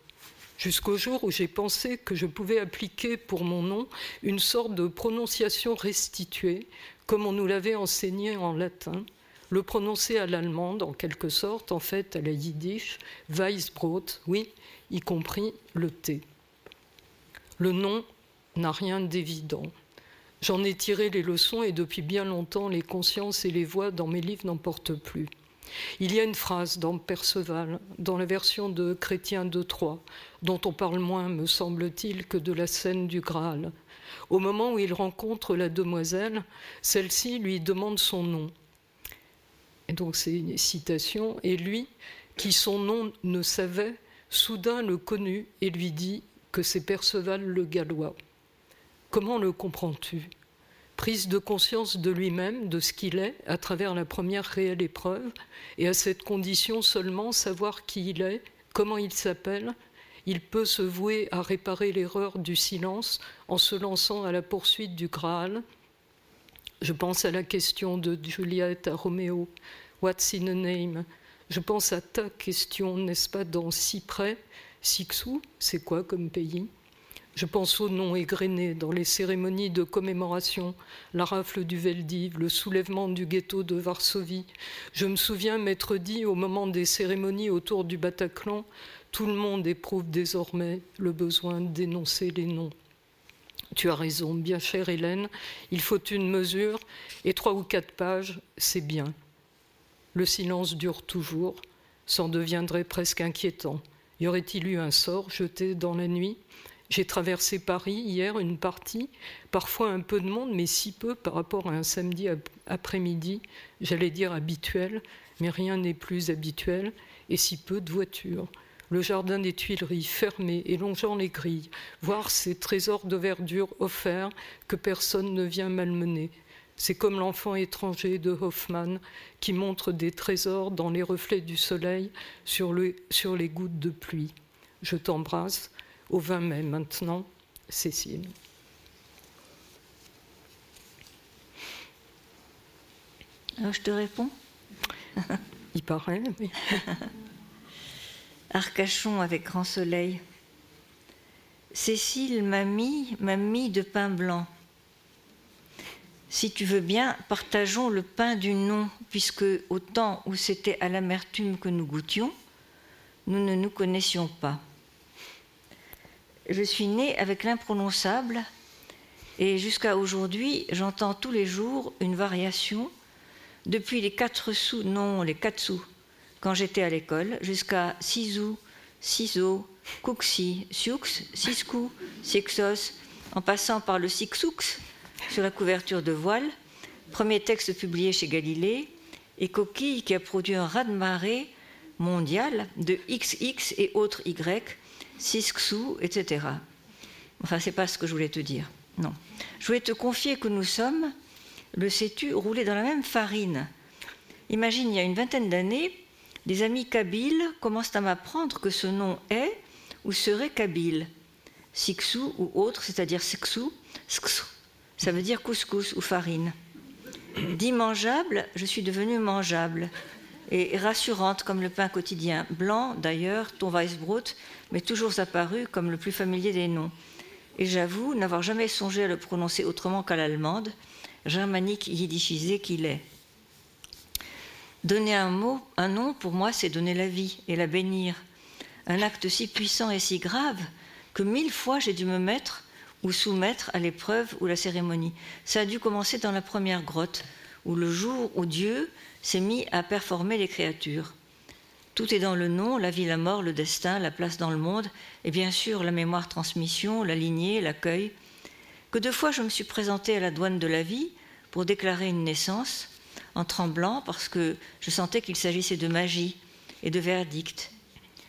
B: Jusqu'au jour où j'ai pensé que je pouvais appliquer pour mon nom une sorte de prononciation restituée, comme on nous l'avait enseigné en latin, le prononcer à l'allemande, en quelque sorte, en fait, à la yiddish, Weissbrot, oui, y compris le T. Le nom n'a rien d'évident. J'en ai tiré les leçons et depuis bien longtemps, les consciences et les voix dans mes livres n'en portent plus. Il y a une phrase dans Perceval, dans la version de Chrétien de Troyes, dont on parle moins, me semble-t-il, que de la scène du Graal. Au moment où il rencontre la demoiselle, celle-ci lui demande son nom. Et donc c'est une citation. Et lui, qui son nom ne savait, soudain le connut et lui dit que c'est Perceval le Gallois. Comment le comprends-tu? Prise de conscience de lui-même, de ce qu'il est, à travers la première réelle épreuve, et à cette condition seulement savoir qui il est, comment il s'appelle, il peut se vouer à réparer l'erreur du silence en se lançant à la poursuite du Graal, je pense à la question de Juliette à Roméo, What's in a name? Je pense à ta question, n'est-ce pas, dans Cyprès, Sixou, c'est quoi comme pays? Je pense au nom égrené dans les cérémonies de commémoration, la rafle du Veldiv, le soulèvement du ghetto de Varsovie. Je me souviens m'être dit au moment des cérémonies autour du Bataclan, tout le monde éprouve désormais le besoin d'énoncer les noms. Tu as raison, bien chère Hélène, il faut une mesure, et trois ou quatre pages, c'est bien. Le silence dure toujours, s'en deviendrait presque inquiétant. Y aurait-il eu un sort jeté dans la nuit? J'ai traversé Paris hier une partie, parfois un peu de monde, mais si peu par rapport à un samedi après-midi, j'allais dire habituel, mais rien n'est plus habituel, et si peu de voitures le jardin des Tuileries fermé et longeant les grilles, voir ces trésors de verdure offerts que personne ne vient malmener. C'est comme l'enfant étranger de Hoffmann qui montre des trésors dans les reflets du soleil sur, sur les gouttes de pluie. Je t'embrasse. Au 20 mai maintenant, Cécile.
C: Alors je te réponds
B: Il paraît, oui. <laughs>
C: Arcachon avec grand soleil. Cécile m'a mis, m'a mis de pain blanc. Si tu veux bien, partageons le pain du nom, puisque au temps où c'était à l'amertume que nous goûtions, nous ne nous connaissions pas. Je suis née avec l'imprononçable et jusqu'à aujourd'hui, j'entends tous les jours une variation. Depuis les quatre sous, non, les quatre sous, quand j'étais à l'école, jusqu'à Sisou, Siso, Kuxi, Siux, Siskou, Sixos, en passant par le Sixoux, sur la couverture de voile, premier texte publié chez Galilée, et Coquille qui a produit un raz-de-marée mondial de XX et autres Y, Sisksu, etc. Enfin, c'est pas ce que je voulais te dire. Non. Je voulais te confier que nous sommes, le sais-tu, roulés dans la même farine. Imagine, il y a une vingtaine d'années, des amis kabyles commencent à m'apprendre que ce nom est ou serait kabyle. Siksu ou autre, c'est-à-dire Siksu, ça veut dire couscous ou farine. Dit mangeable, je suis devenue mangeable et rassurante comme le pain quotidien. Blanc, d'ailleurs, ton Weissbrot m'est toujours apparu comme le plus familier des noms. Et j'avoue n'avoir jamais songé à le prononcer autrement qu'à l'allemande, germanique yiddishisé qu'il est. Donner un mot, un nom, pour moi, c'est donner la vie et la bénir. Un acte si puissant et si grave que mille fois j'ai dû me mettre ou soumettre à l'épreuve ou la cérémonie. Ça a dû commencer dans la première grotte, où le jour où Dieu s'est mis à performer les créatures. Tout est dans le nom, la vie, la mort, le destin, la place dans le monde, et bien sûr la mémoire transmission, la lignée, l'accueil. Que deux fois je me suis présentée à la douane de la vie pour déclarer une naissance, en tremblant parce que je sentais qu'il s'agissait de magie et de verdict.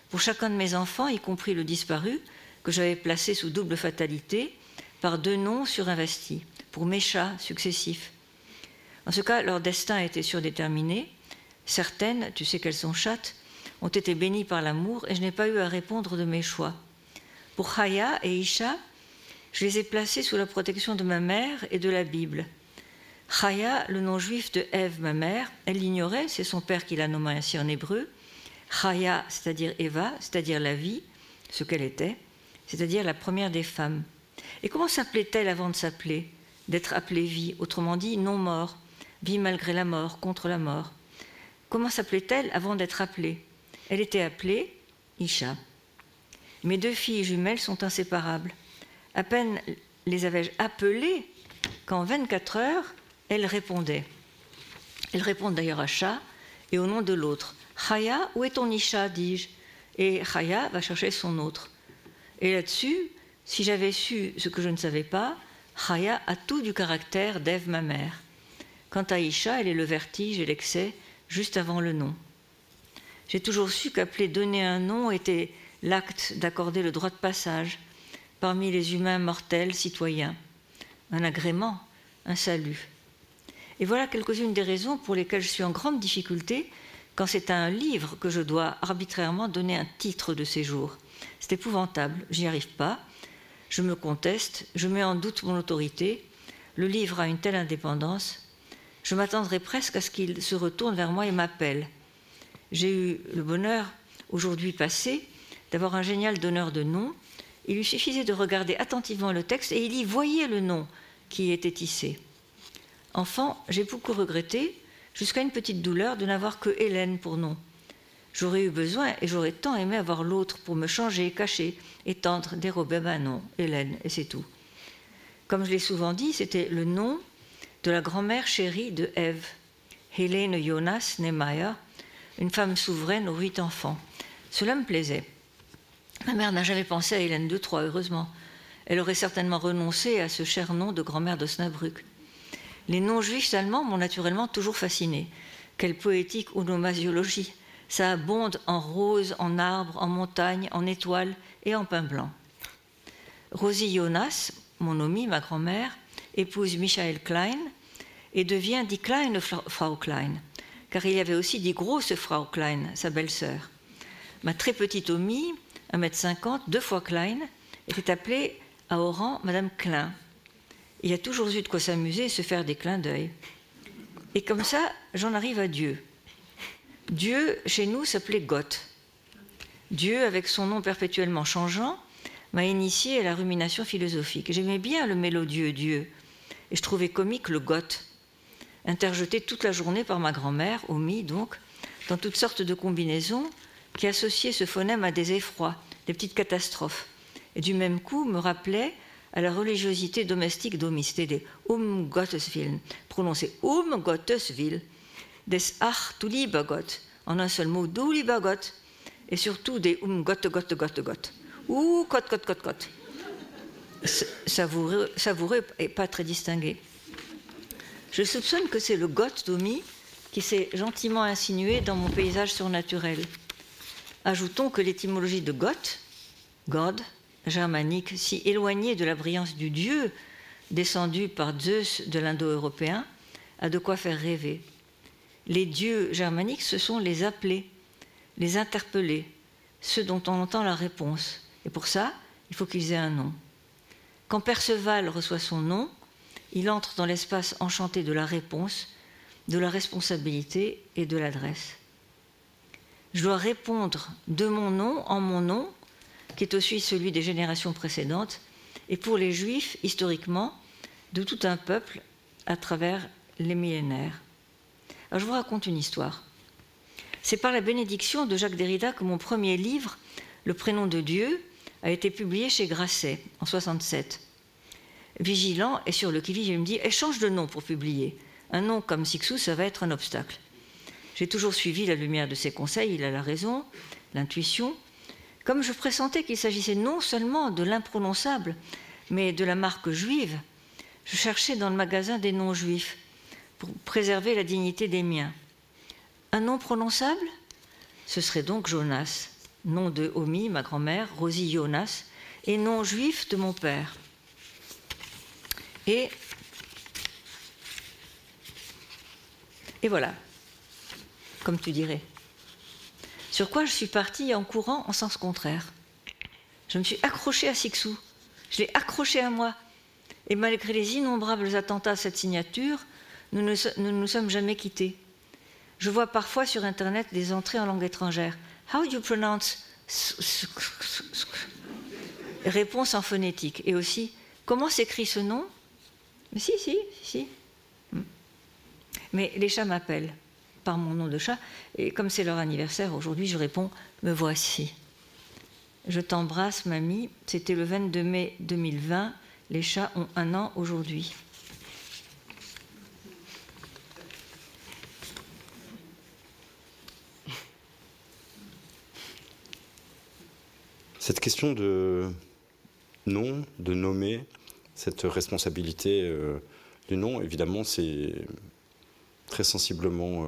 C: Pour chacun de mes enfants, y compris le disparu, que j'avais placé sous double fatalité, par deux noms surinvestis, pour mes chats successifs. En ce cas, leur destin était surdéterminé. Certaines, tu sais qu'elles sont chattes, ont été bénies par l'amour et je n'ai pas eu à répondre de mes choix. Pour Chaya et Isha, je les ai placées sous la protection de ma mère et de la Bible. Chaya, le nom juif de Ève, ma mère, elle l'ignorait, c'est son père qui la nomma ainsi en hébreu. Chaya, c'est-à-dire Eva, c'est-à-dire la vie, ce qu'elle était, c'est-à-dire la première des femmes. Et comment s'appelait-elle avant de s'appeler D'être appelée vie, autrement dit non mort, vie malgré la mort, contre la mort. Comment s'appelait-elle avant d'être appelée? Elle était appelée Isha. Mes deux filles jumelles sont inséparables. À peine les avais-je appelées qu'en 24 heures, elle répondait. Elle répond d'ailleurs à chat et au nom de l'autre. Chaya, où est ton Isha? dis-je. Et Chaya va chercher son autre. Et là-dessus, si j'avais su ce que je ne savais pas, Chaya a tout du caractère d'Ève, ma mère. Quant à Isha, elle est le vertige et l'excès juste avant le nom. J'ai toujours su qu'appeler donner un nom était l'acte d'accorder le droit de passage parmi les humains mortels citoyens, un agrément, un salut. Et voilà quelques-unes des raisons pour lesquelles je suis en grande difficulté quand c'est à un livre que je dois arbitrairement donner un titre de séjour. C'est épouvantable, j'y arrive pas. Je me conteste, je mets en doute mon autorité. Le livre a une telle indépendance. Je m'attendrai presque à ce qu'il se retourne vers moi et m'appelle. J'ai eu le bonheur, aujourd'hui passé, d'avoir un génial donneur de nom. Il lui suffisait de regarder attentivement le texte et il y voyait le nom qui était tissé. Enfant, j'ai beaucoup regretté, jusqu'à une petite douleur, de n'avoir que Hélène pour nom. J'aurais eu besoin et j'aurais tant aimé avoir l'autre pour me changer, cacher, étendre, dérober. Ben non, Hélène, et c'est tout. Comme je l'ai souvent dit, c'était le nom de la grand-mère chérie de Ève, Hélène Jonas Nemeyer, une femme souveraine aux huit enfants. Cela me plaisait. Ma mère n'a jamais pensé à Hélène de Troyes, heureusement. Elle aurait certainement renoncé à ce cher nom de grand-mère d'Osnabrück. Les noms juifs allemands m'ont naturellement toujours fasciné. Quelle poétique onomasiologie Ça abonde en roses, en arbres, en montagnes, en étoiles et en pain blanc. Rosie Jonas, mon omie, ma grand-mère, épouse Michael Klein et devient die kleine Frau Klein, car il y avait aussi dit grosse Frau Klein, sa belle-sœur. Ma très petite omie, 1m50, deux fois Klein, était appelée à Oran Madame Klein, il y a toujours eu de quoi s'amuser et se faire des clins d'œil. Et comme ça, j'en arrive à Dieu. Dieu, chez nous, s'appelait Goth. Dieu, avec son nom perpétuellement changeant, m'a initié à la rumination philosophique. J'aimais bien le mélodieux Dieu, et je trouvais comique le Goth, interjeté toute la journée par ma grand-mère, Omi donc, dans toutes sortes de combinaisons qui associaient ce phonème à des effrois, des petites catastrophes, et du même coup me rappelait à la religiosité domestique des Um Gotteswillen, prononcé Um Gotteswill, des Ach du lieber en un seul mot, du lieber et surtout des Um Gott, Gott, Gott, Gott, ou Gott, Gott, Gott, Gott. savoureux, savoureux et pas très distingué. Je soupçonne que c'est le goth d'Omi qui s'est gentiment insinué dans mon paysage surnaturel. Ajoutons que l'étymologie de goth, God, germanique, si éloignée de la brillance du dieu descendu par Zeus de l'indo-européen, a de quoi faire rêver. Les dieux germaniques, ce sont les appelés, les interpellés, ceux dont on entend la réponse. Et pour ça, il faut qu'ils aient un nom. Quand Perceval reçoit son nom, il entre dans l'espace enchanté de la réponse, de la responsabilité et de l'adresse. Je dois répondre de mon nom en mon nom, qui est aussi celui des générations précédentes, et pour les Juifs, historiquement, de tout un peuple à travers les millénaires. Je vous raconte une histoire. C'est par la bénédiction de Jacques Derrida que mon premier livre, Le prénom de Dieu, a été publié chez Grasset en 67. Vigilant et sur le qui-vive, il me dit échange de nom pour publier. Un nom comme Sixou, ça va être un obstacle. J'ai toujours suivi la lumière de ses conseils, il a la raison, l'intuition. Comme je pressentais qu'il s'agissait non seulement de l'imprononçable, mais de la marque juive, je cherchais dans le magasin des noms juifs pour préserver la dignité des miens. Un nom prononçable? Ce serait donc Jonas, nom de Omi, ma grand-mère, Rosie Jonas, et nom juif de mon père. Et, et voilà, comme tu dirais. Sur quoi je suis partie en courant en sens contraire. Je me suis accrochée à Sixou. Je l'ai accroché à moi. Et malgré les innombrables attentats à cette signature, nous ne nous, sommes jamais quittés. Je vois parfois sur Internet des entrées en langue étrangère. How do you pronounce Réponse en phonétique. Et aussi, comment s'écrit ce nom si, si, si. Hmm. Mais les chats m'appellent par mon nom de chat, et comme c'est leur anniversaire aujourd'hui, je réponds Me voici. Je t'embrasse, mamie. C'était le 22 mai 2020. Les chats ont un an aujourd'hui.
A: Cette question de nom, de nommer, cette responsabilité euh, du nom, évidemment, c'est très sensiblement euh,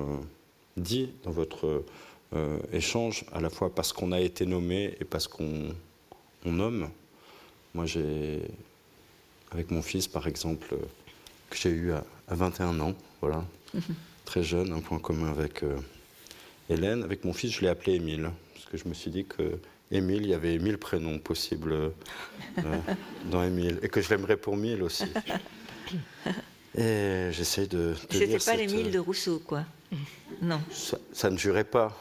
A: dit dans votre euh, échange, à la fois parce qu'on a été nommé et parce qu'on nomme. Moi, j'ai, avec mon fils, par exemple, que j'ai eu à, 21 ans, voilà, <laughs> très jeune, un point commun avec Hélène. Avec mon fils, je l'ai appelé Émile, parce que je me suis dit que Émile, il y avait mille prénoms possibles euh, <laughs> dans Émile, et que je l'aimerais pour mille aussi. Et j'essaie de.
C: C'était pas l'Émile de Rousseau, quoi. Non.
A: Ça, ne jurait pas.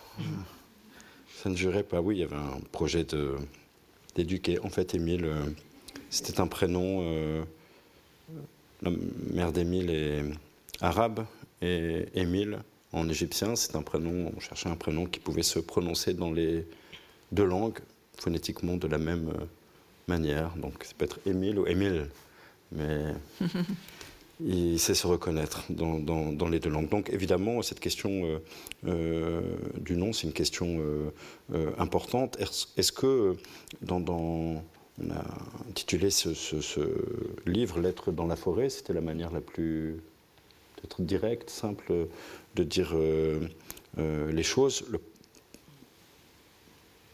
A: Ça ne jurait pas. Oui, il y avait un projet de d'éduquer. En fait, Émile, euh, c'était un prénom. Euh, la mère d'Émile est arabe et Émile en égyptien, c'est un prénom. On cherchait un prénom qui pouvait se prononcer dans les deux langues phonétiquement de la même euh, manière. Donc ça peut être Émile ou Émile, mais <laughs> il sait se reconnaître dans, dans, les deux langues. Donc évidemment, cette question euh, euh, du nom, c'est une question importante. Est-ce que dans, on a intitulé ce, ce, livre Lettre dans la forêt, c'était la manière la plus peut-être directe, simple de dire les choses. Le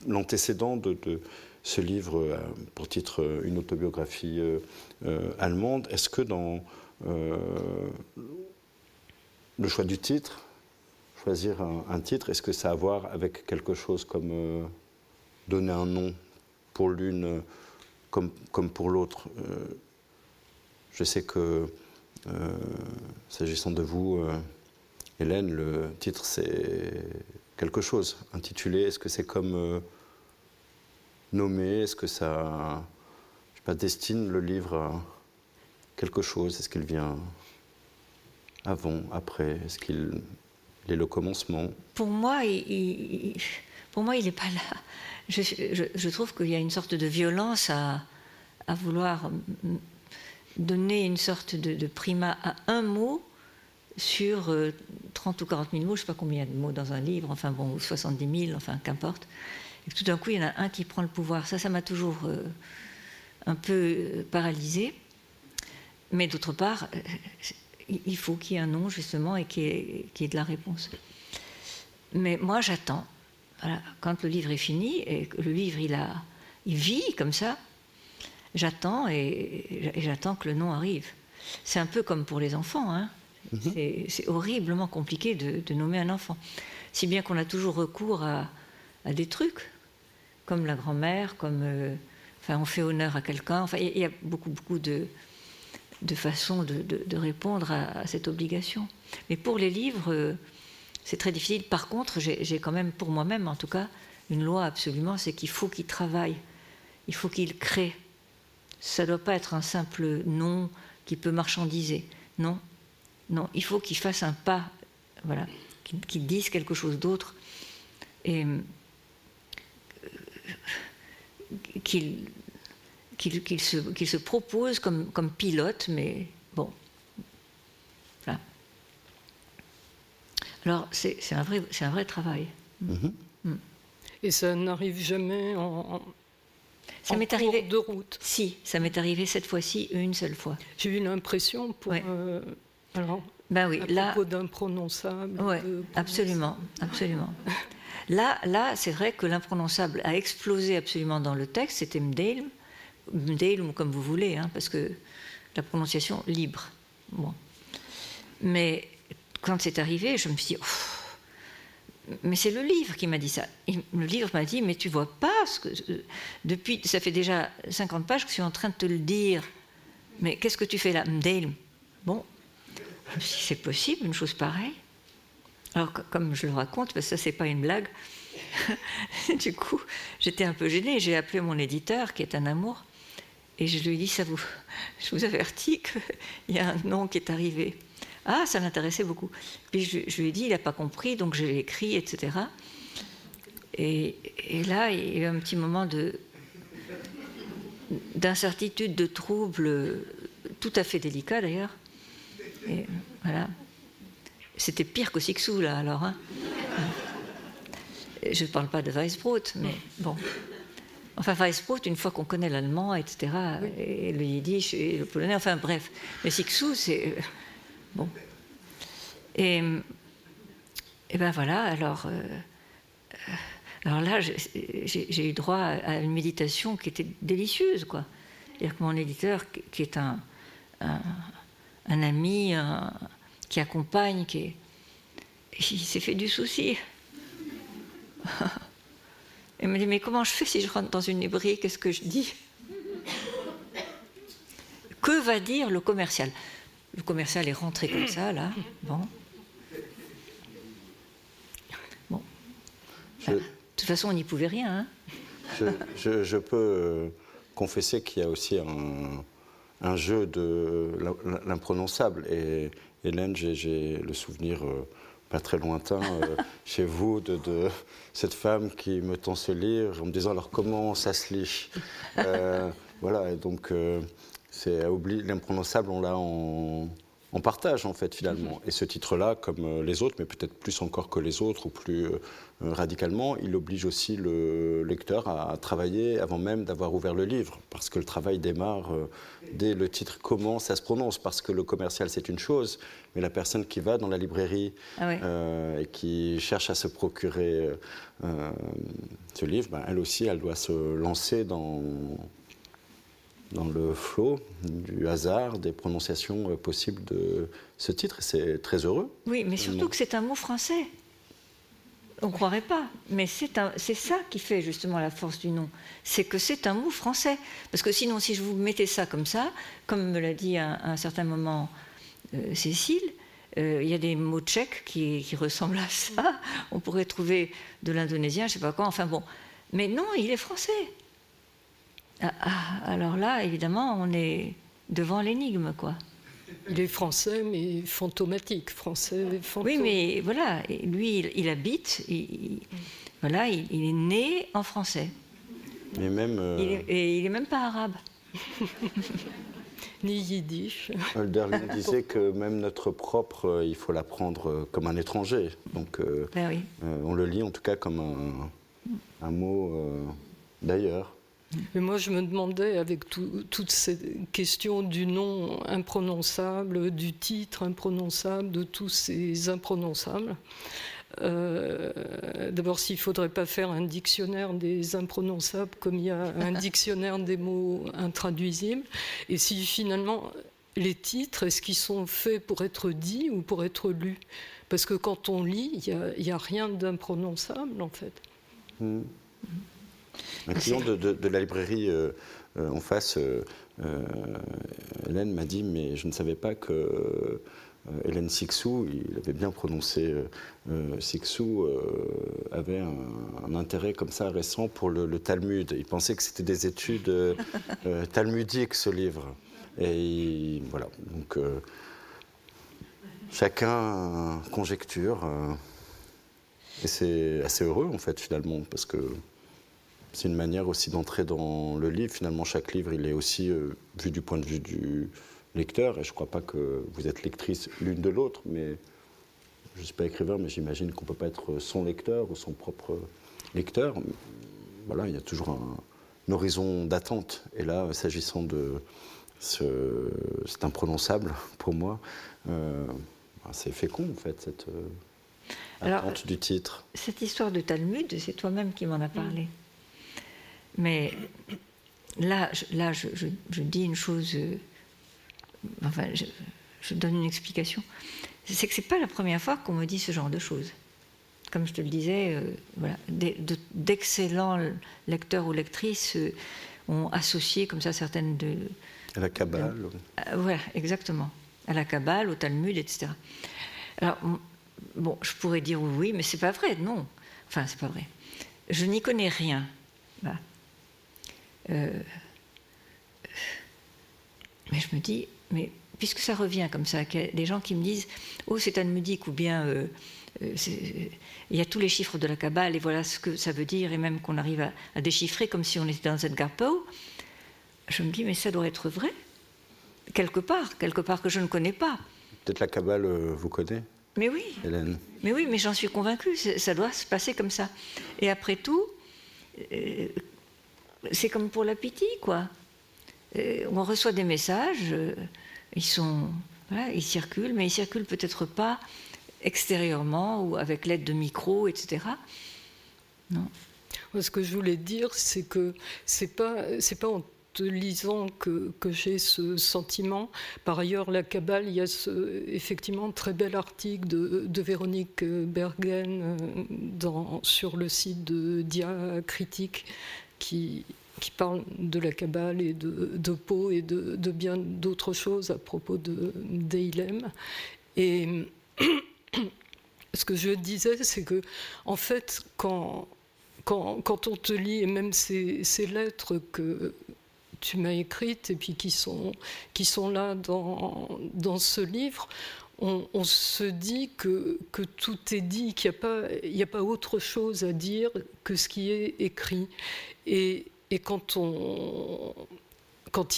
A: l'antécédent de, ce livre euh, pour titre euh, Une autobiographie euh, allemande, est-ce que dans le choix du titre, choisir un, titre, est-ce que ça a à voir avec quelque chose comme donner un nom pour l'une comme, comme pour l'autre Je sais que, s'agissant de vous, Hélène, le titre c'est quelque chose intitulé. Est-ce que c'est comme nommé Est-ce que ça je sais pas, destine le livre à quelque chose? Est-ce qu'il vient avant, après? Est-ce qu'il est le commencement?
C: Pour moi, il, pour moi, il n'est pas là. Je, trouve qu'il y a une sorte de violence à, à vouloir donner une sorte de, de, primat à un mot sur 30 euh, ou 40 000 mots, je ne sais pas combien il y a de mots dans un livre, enfin bon, 70 000, enfin qu'importe. Et tout d'un coup, il y en a un qui prend le pouvoir. Ça, ça m'a toujours euh, un peu paralysé. Mais d'autre part, il faut qu'il y ait un nom, justement, et qu'il y, ait de la réponse. Mais moi, j'attends. Quand le livre est fini, et que le livre, il, a, il vit comme ça, j'attends et, j'attends que le nom arrive. C'est un peu comme pour les enfants. Hein. Mhm. C'est horriblement compliqué de, nommer un enfant. Si bien qu'on a toujours recours à, des trucs, comme la grand-mère, comme. Euh, enfin, on fait honneur à quelqu'un. Enfin, il y, a beaucoup, beaucoup de, façons de, répondre à, cette obligation. Mais pour les livres, euh, c'est très difficile. Par contre, j'ai quand même, pour moi-même en tout cas, une loi absolument, c'est qu'il faut qu'il travaille, il faut qu'il crée. Ça ne doit pas être un simple nom qui peut marchandiser. Non, non, il faut qu'il fasse un pas, voilà, qu'il dise quelque chose d'autre et euh, qu'il se, se, propose comme, comme pilote, mais bon. Voilà. Alors, c'est un, vrai, un vrai travail.
B: Mm-hmm. Mm. Et ça n'arrive jamais en,
C: ça m'est arrivé
B: de route.
C: Si, ça m'est arrivé cette fois-ci une seule fois.
B: J'ai eu l'impression pour euh, alors,
C: ben oui,
B: à
C: là,
B: propos d'imprononçable.
C: Oui, absolument, absolument. là, là, c'est vrai que l'imprononçable a explosé absolument dans le texte. C'était Mdale, Mdale comme vous voulez, hein, parce que la prononciation libre. Bon. Mais quand c'est arrivé, je me suis dit, mais c'est le livre qui m'a dit ça. le livre m'a dit, mais tu vois pas ce que depuis, ça fait déjà 50 pages que je suis en train de te le dire. Mais qu'est-ce que tu fais là, Mdale Bon, si c'est possible, une chose pareille. Alors, comme je le raconte, parce que ça, c'est pas une blague, <laughs> du coup, j'étais un peu gênée. J'ai appelé mon éditeur, qui est un amour, et je lui ai dit Ça je vous avertis qu'il <laughs> y a un nom qui est arrivé. Ah, ça l'intéressait beaucoup. Puis je, lui ai dit Il n'a pas compris, donc je l'ai écrit, etc. Et, et, là, il y a eu un petit moment de d'incertitude, de trouble, tout à fait délicat d'ailleurs. Et voilà. C'était pire que Sixou, là, alors. Hein. Je ne parle pas de Weisbrot, mais bon. Enfin, Weisbrot, une fois qu'on connaît l'allemand, etc., et le yiddish et le polonais, enfin bref. Mais Sixou, c'est. Euh, bon. Et, et ben voilà, alors. Euh, alors là, j'ai eu droit à une méditation qui était délicieuse, quoi. C'est-à-dire que mon éditeur, qui est un un ami qui accompagne, qui est... il s'est fait du souci. <laughs> Il me dit, mais comment je fais si je rentre dans une librairie? Qu'est-ce que je dis? Que va dire le commercial? Le commercial est rentré comme ça, là. Bon. Bon. de toute façon, on n'y pouvait rien.
A: Hein. je, peux euh, confesser qu'il y a aussi un, un jeu de l'imprononçable. Et Hélène, j'ai le souvenir euh, pas très lointain euh, <laughs> chez vous de, cette femme qui me tend ce livre en me disant alors comment ça se lit? Euh, <laughs> Voilà, et donc c'est l'imprononçable, on l'a en, on partage en fait finalement. Et ce titre-là, comme euh, les autres, mais peut-être plus encore que les autres ou plus euh, radicalement, il oblige aussi le lecteur à, travailler avant même d'avoir ouvert le livre, parce que le travail démarre euh, dès le titre comment ça se prononce, parce que le commercial c'est une chose, mais la personne qui va dans la librairie ah et qui cherche à se procurer ce livre, ben, elle aussi, elle doit se lancer dans dans le flot du hasard des prononciations euh, possibles de ce titre. C'est très heureux.
C: Oui, mais surtout que c'est un mot français. On ne croirait pas, mais c'est ça qui fait justement la force du nom. C'est que c'est un mot français. Parce que sinon, si je vous mettais ça comme ça, comme me l'a dit à, un certain moment euh, Cécile, euh, il y a des mots tchèques qui, qui, ressemblent à ça. On pourrait trouver de l'indonésien, je ne sais pas quoi. Enfin bon. Mais non, il est français. Ah, ah, alors là, évidemment, on est devant l'énigme, quoi.
B: Il est français, mais fantomatique, français
C: Oui, mais voilà, lui, il, habite, voilà, il, est né en français.
A: Mais même,
C: euh, il est, et il est même pas arabe. <laughs>
B: Ni yiddish.
A: Hölderlin <laughs> disait que même notre propre, euh, il faut l'apprendre euh, comme un étranger. Donc,
C: ben oui.
A: on le lit en tout cas comme un, un mot d'ailleurs.
B: Mais moi, je me demandais, avec toutes ces questions du nom imprononçable, du titre imprononçable, de tous ces imprononçables, euh, d'abord, s'il ne faudrait pas faire un dictionnaire des imprononçables comme il y a un <laughs> dictionnaire des mots intraduisibles, et si finalement les titres, est-ce qu'ils sont faits pour être dits ou pour être lus? Parce que quand on lit, il n'y a, rien d'imprononçable en fait.
A: Mmh. Un client de, la librairie euh, euh, en face, Hélène m'a dit, mais je ne savais pas que euh, Hélène Sixou, il avait bien prononcé euh, euh, Sixou, avait un, intérêt comme ça récent pour le, Talmud. Il pensait que c'était des études <laughs> talmudiques, ce livre. Et voilà, donc chacun conjecture. et c'est assez heureux, en fait, finalement, parce que c'est une manière aussi d'entrer dans le livre. Finalement, chaque livre, il est aussi vu du point de vue du, lecteur, et je ne crois pas que vous êtes lectrice l'une de l'autre, mais je ne suis pas écrivain, mais j'imagine qu'on ne peut pas être son lecteur ou son propre lecteur. Voilà, il y a toujours un, horizon d'attente. Et là, s'agissant de ce, c'est imprononçable pour moi, euh, c'est fécond en fait cette euh, attente du titre.
C: Cette histoire de Talmud, c'est toi-même qui m'en as parlé. Mais là, je, là, je, je dis une chose euh, enfin, je, donne une explication, c'est que c'est pas la première fois qu'on me dit ce genre de choses. Comme je te le disais, euh, voilà, d'excellents lecteurs ou lectrices euh, ont associé comme ça certaines de.
A: À la Kabbale.
C: Voilà, exactement. À la Kabbale, au Talmud, etc. Alors, bon, je pourrais dire oui, mais c'est pas vrai, non. Enfin, c'est pas vrai. Je n'y connais rien. Mais je me dis, mais puisque ça revient comme ça, qu'il y a des gens qui me disent Oh, c'est talmudique, ou bien euh, euh, il y a tous les chiffres de la Kabbale, et voilà ce que ça veut dire, et même qu'on arrive à, déchiffrer comme si on était dans Edgar Poe, je me dis Mais ça doit être vrai, quelque part, quelque part que je ne connais pas.
A: Peut-être la Kabbale euh, vous connaît
C: mais oui,
A: Hélène.
C: Mais oui, mais j'en suis convaincue, ça doit se passer comme ça. Et après tout, c'est comme pour la pitié, quoi. on reçoit des messages, ils sont, ils circulent, mais ils circulent peut-être pas extérieurement ou avec l'aide de micros, etc.
B: Non. Ce que je voulais dire, c'est que c'est pas c'est pas en te lisant que, j'ai ce sentiment. Par ailleurs, la Cabale, il y a ce, effectivement très bel article de, Véronique Bergen euh, sur le site de Diacritique qui, parle de la Kabbale et de, de Pau et de, bien d'autres choses à propos de d'Eilem. Et ce que je disais, c'est que, en fait, quand, quand, quand, on te lit, et même ces, ces lettres que tu m'as écrites et puis qui sont, qui sont là dans, dans ce livre, on, se dit que, tout est dit, qu'il n'y a, pas, autre chose à dire que ce qui est écrit. Et, quand,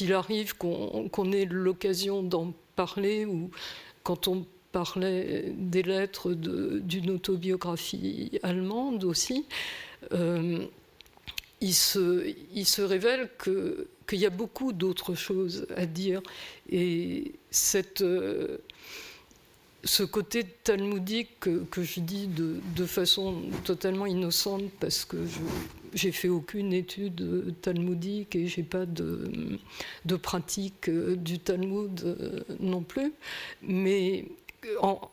B: il arrive qu'on ait l'occasion d'en parler, ou quand on parlait des lettres d'une autobiographie allemande aussi, euh, il, se, il, se, révèle qu'il y a beaucoup d'autres choses à dire. Et cette, euh, ce côté talmudique que, je dis de, façon totalement innocente parce que j'ai fait aucune étude talmudique et j'ai pas de, pratique du Talmud non plus, mais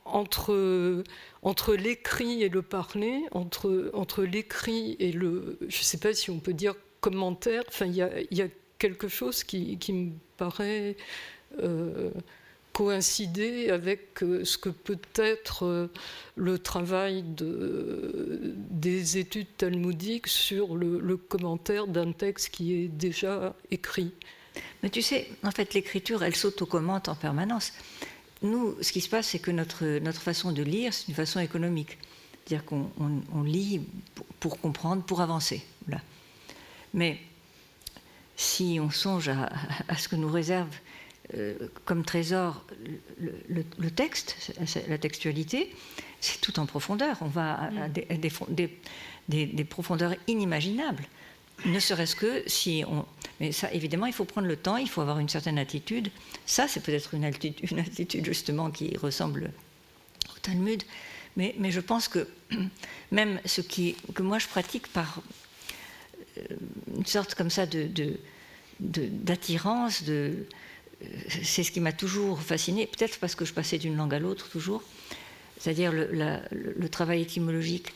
B: entre, l'écrit et le parler, entre, l'écrit et le, je sais pas si on peut dire commentaire, il y a, quelque chose qui, qui me paraît euh, coïncider avec euh, ce que peut être euh, le travail de, des études talmudiques sur le, commentaire d'un texte qui est déjà écrit.
C: Mais tu sais, en fait, l'écriture, elle s'auto-commente en permanence. Nous, ce qui se passe, c'est que notre, notre façon de lire, c'est une façon économique. C'est-à-dire qu'on on, lit pour, comprendre, pour avancer. Mais si on songe à ce que nous réserve euh, comme trésor le, texte, la textualité, c'est tout en profondeur. On va à, mm. des, des, profondeurs inimaginables. ne serait-ce que si on. Mais ça, évidemment, il faut prendre le temps, il faut avoir une certaine attitude. Ça, c'est peut-être une attitude, une attitude, justement qui ressemble au Talmud. Mais, mais je pense que <clears throat> même ce qui, que moi je pratique par euh, une sorte comme ça de, d'attirance, de, c'est ce qui m'a toujours fasciné, peut-être parce que je passais d'une langue à l'autre toujours, c'est-à-dire le, travail étymologique.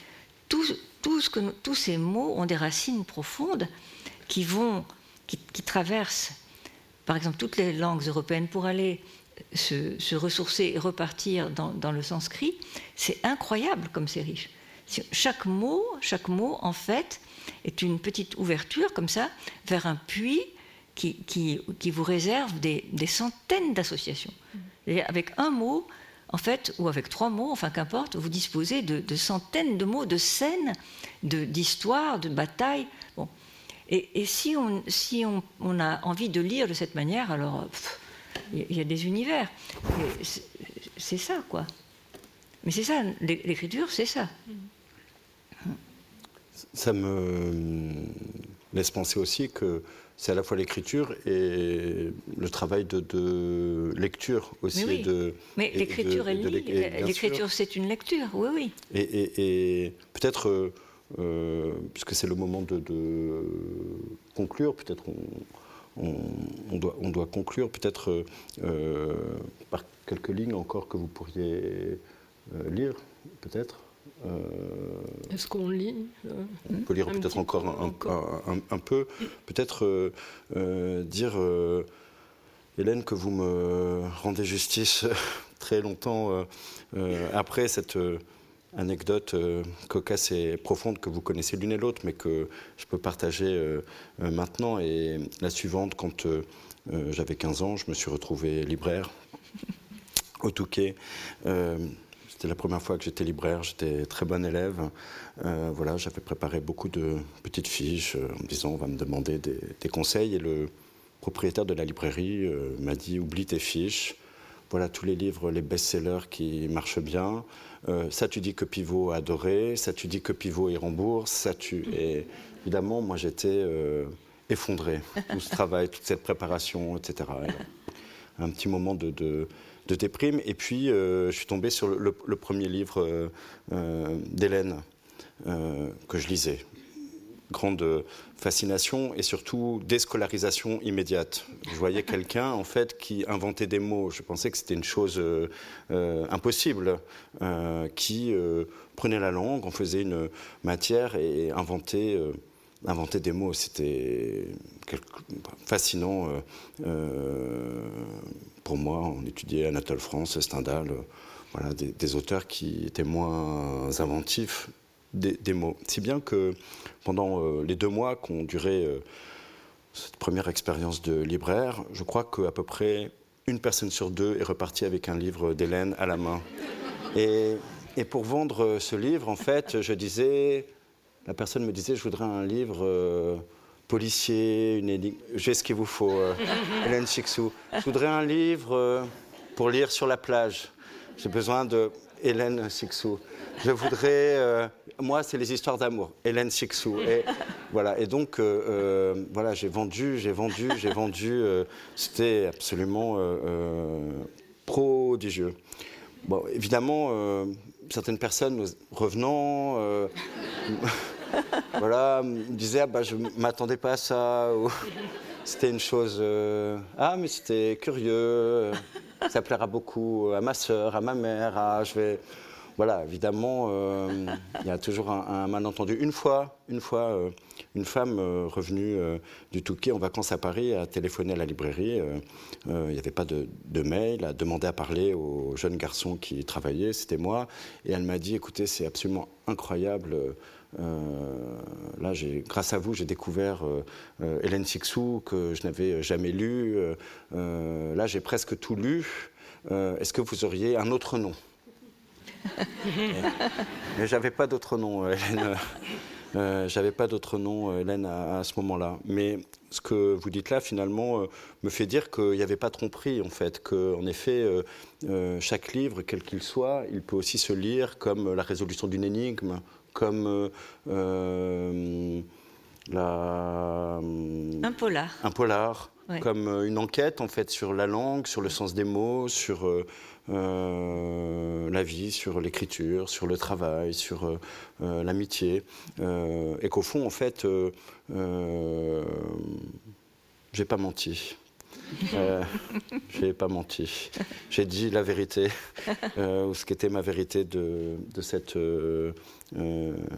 C: Tous ces mots ont des racines profondes qui vont, qui, traversent, par exemple, toutes les langues européennes pour aller se, ressourcer et repartir dans, dans le sanskrit. C'est incroyable comme c'est riche. Chaque mot, chaque mot, en fait, est une petite ouverture comme ça vers un puits qui, qui, qui vous réserve des, des centaines d'associations. Et avec un mot, en fait, ou avec trois mots, enfin qu'importe, vous disposez de, centaines de mots, de scènes, d'histoires, de, batailles. Bon. Et, et, si, on, si on, on, a envie de lire de cette manière, alors il y a des univers. C'est ça, quoi. Mais c'est ça, l'écriture, c'est ça.
A: Ça me laisse penser aussi que c'est à la fois l'écriture et le travail de, lecture aussi.
C: Mais,
A: de,
C: mais l'écriture, L'écriture, c'est une lecture, oui, oui.
A: Et, peut-être, euh, euh, puisque c'est le moment de, conclure, peut-être on, doit, on doit conclure, peut-être euh, par quelques lignes encore que vous pourriez lire, peut-être.
B: Euh, Est-ce qu'on lit
A: euh, On peut lire peut-être encore, un, peu. Peut-être euh, dire, Hélène, que vous me rendez justice <laughs> très longtemps après cette anecdote cocasse et profonde que vous connaissez l'une et l'autre, mais que je peux partager maintenant. Et la suivante, quand j'avais 15 ans, je me suis retrouvé libraire au Touquet. C'était la première fois que j'étais libraire, j'étais très bon élève. Euh, voilà, j'avais préparé beaucoup de petites fiches euh, en me disant on va me demander des, conseils. Et le propriétaire de la librairie euh, m'a dit oublie tes fiches. Voilà tous les livres, les best-sellers qui marchent bien. ça, tu dis que Pivot a adoré. Ça, tu dis que Pivot est rembourse. Ça, tu. <laughs> Et évidemment, moi, j'étais effondré. Tout ce travail, toute cette préparation, etc. un petit moment de de déprime. Et puis, euh, je suis tombé sur le, premier livre euh, euh, d'Hélène que je lisais. Grande fascination et surtout déscolarisation immédiate. Je voyais <laughs> quelqu'un en fait qui inventait des mots. Je pensais que c'était une chose impossible, qui prenait la langue, en faisait une matière et inventait inventer des mots, c'était fascinant euh, euh, pour moi. On étudiait Anatole France, Stendhal, euh, voilà, des, auteurs qui étaient moins inventifs des, mots. Si bien que pendant les deux mois qu'ont duré cette première expérience de libraire, je crois qu'à peu près une personne sur deux est repartie avec un livre d'Hélène à la main. Et pour vendre ce livre, en fait, je disais la personne me disait, je voudrais un livre euh, policier, une énigme. J'ai ce qu'il vous faut, euh, <laughs> Hélène Chixou. Je voudrais un livre euh, pour lire sur la plage. J'ai besoin de Hélène Chixou. Je voudrais, moi, c'est les histoires d'amour, Hélène Chixou. Et <laughs> voilà. Et donc, voilà, j'ai vendu, j'ai vendu, j'ai vendu. C'était absolument prodigieux. Bon, évidemment, certaines personnes revenant <laughs> voilà, me disait, ah, bah, je m'attendais pas à ça. <laughs> C'était une chose, euh, ah, mais c'était curieux, ça plaira beaucoup à ma soeur, à ma mère, à, je vais. Voilà, évidemment, euh, il y a toujours un, malentendu. Une fois, une fois, euh, une femme revenue du Touquet en vacances à Paris a téléphoné à la librairie. il n'y avait pas de, de, mail, a demandé à parler au jeune garçon qui travaillait, c'était moi, et elle m'a dit, écoutez, c'est absolument incroyable. Euh, là, grâce à vous, j'ai découvert euh, euh, Hélène Sixou que je n'avais jamais lu. là, j'ai presque tout lu. Est-ce que vous auriez un autre nom? <laughs> Mais j'avais pas d'autre nom, Hélène. j'avais pas d'autre nom, Hélène, à, ce moment-là. Mais ce que vous dites là, finalement, me fait dire qu'il n'y avait pas tromperie, en fait. Qu'en effet, chaque livre, quel qu'il soit, il peut aussi se lire comme la résolution d'une énigme, comme euh, euh, la,
C: un polar.
A: Un polar, comme une enquête en fait sur la langue, sur le sens des mots, sur la vie, sur l'écriture, sur le travail, sur l'amitié, et qu'au fond en fait, j'ai pas menti. Euh, je n'ai pas menti. J'ai dit la vérité, euh, ou ce qu'était ma vérité de, cette euh,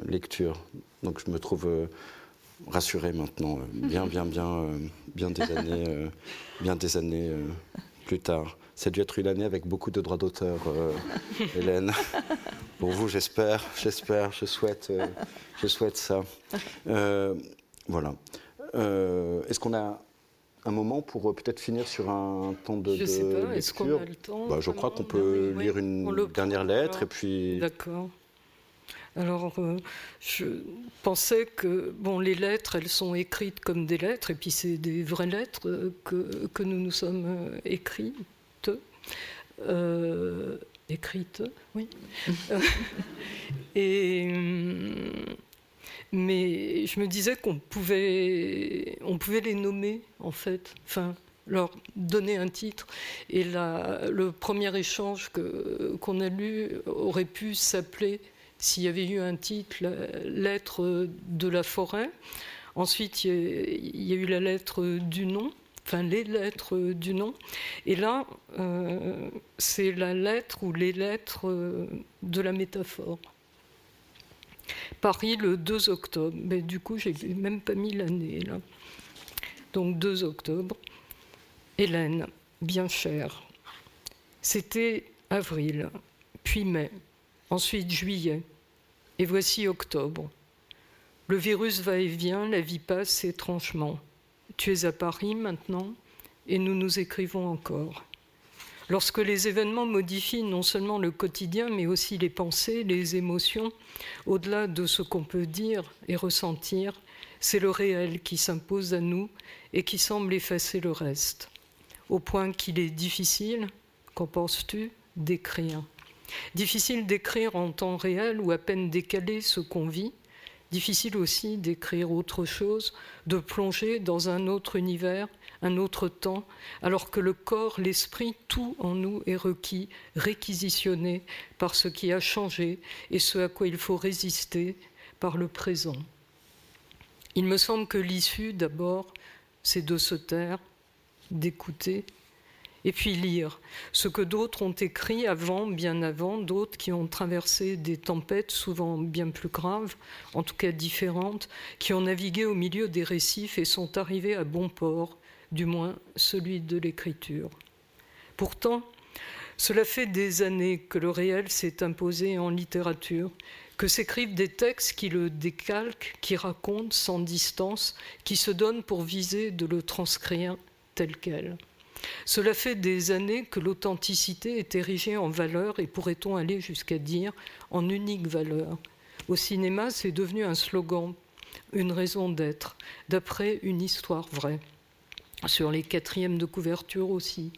A: lecture. Donc je me trouve rassuré maintenant, bien, bien, bien, bien des années, bien des années plus tard. Ça a dû être une année avec beaucoup de droits d'auteur, Hélène. Pour vous, j'espère, j'espère, je souhaite, je souhaite ça. voilà. Est-ce qu'on a un moment pour euh, peut-être finir sur un temps de,
B: je sais pas, est-ce qu'on a le temps
A: bah, Je crois qu'on peut lire une dernière lettre et puis...
B: D'accord. Alors, euh, je pensais que bon, les lettres, elles sont écrites comme des lettres, et puis c'est des vraies lettres euh, que, que nous nous sommes écrites. écrites, oui. <laughs> et hum, mais je me disais qu'on pouvait, on pouvait les nommer, en fait, enfin, leur donner un titre. Et le premier échange qu'on a lu aurait pu s'appeler, s'il y avait eu un titre, la lettre de la forêt. Ensuite, il y, a, eu la lettre du nom, enfin les lettres du nom. Et là, euh, c'est la lettre ou les lettres de la métaphore. Paris le 2 octobre. Mais du coup, j'ai même pas mis l'année là. Donc 2 octobre. Hélène, bien chère. C'était avril, puis mai, ensuite juillet, et voici octobre. Le virus va et vient, la vie passe étrangement. Tu es à Paris maintenant, et nous nous écrivons encore. Lorsque les événements modifient non seulement le quotidien, mais aussi les pensées, les émotions, au-delà de ce qu'on peut dire et ressentir, c'est le réel qui s'impose à nous et qui semble effacer le reste. Au point qu'il est difficile, qu'en penses-tu, d'écrire? Difficile d'écrire en temps réel ou à peine décalé ce qu'on vit, difficile aussi d'écrire autre chose, de plonger dans un autre univers un autre temps, alors que le corps, l'esprit, tout en nous est requis, réquisitionné par ce qui a changé et ce à quoi il faut résister par le présent. Il me semble que l'issue, d'abord, c'est de se taire, d'écouter, et puis lire ce que d'autres ont écrit avant, bien avant, d'autres qui ont traversé des tempêtes souvent bien plus graves, en tout cas différentes, qui ont navigué au milieu des récifs et sont arrivés à bon port, du moins celui de l'écriture. Pourtant, cela fait des années que le réel s'est imposé en littérature, que s'écrivent des textes qui le décalquent, qui racontent sans distance, qui se donnent pour viser de le transcrire tel quel. Cela fait des années que l'authenticité est érigée en valeur et pourrait-on aller jusqu'à dire en unique valeur. Au cinéma, c'est devenu un slogan, une raison d'être, d'après une histoire vraie sur les quatrièmes de couverture aussi,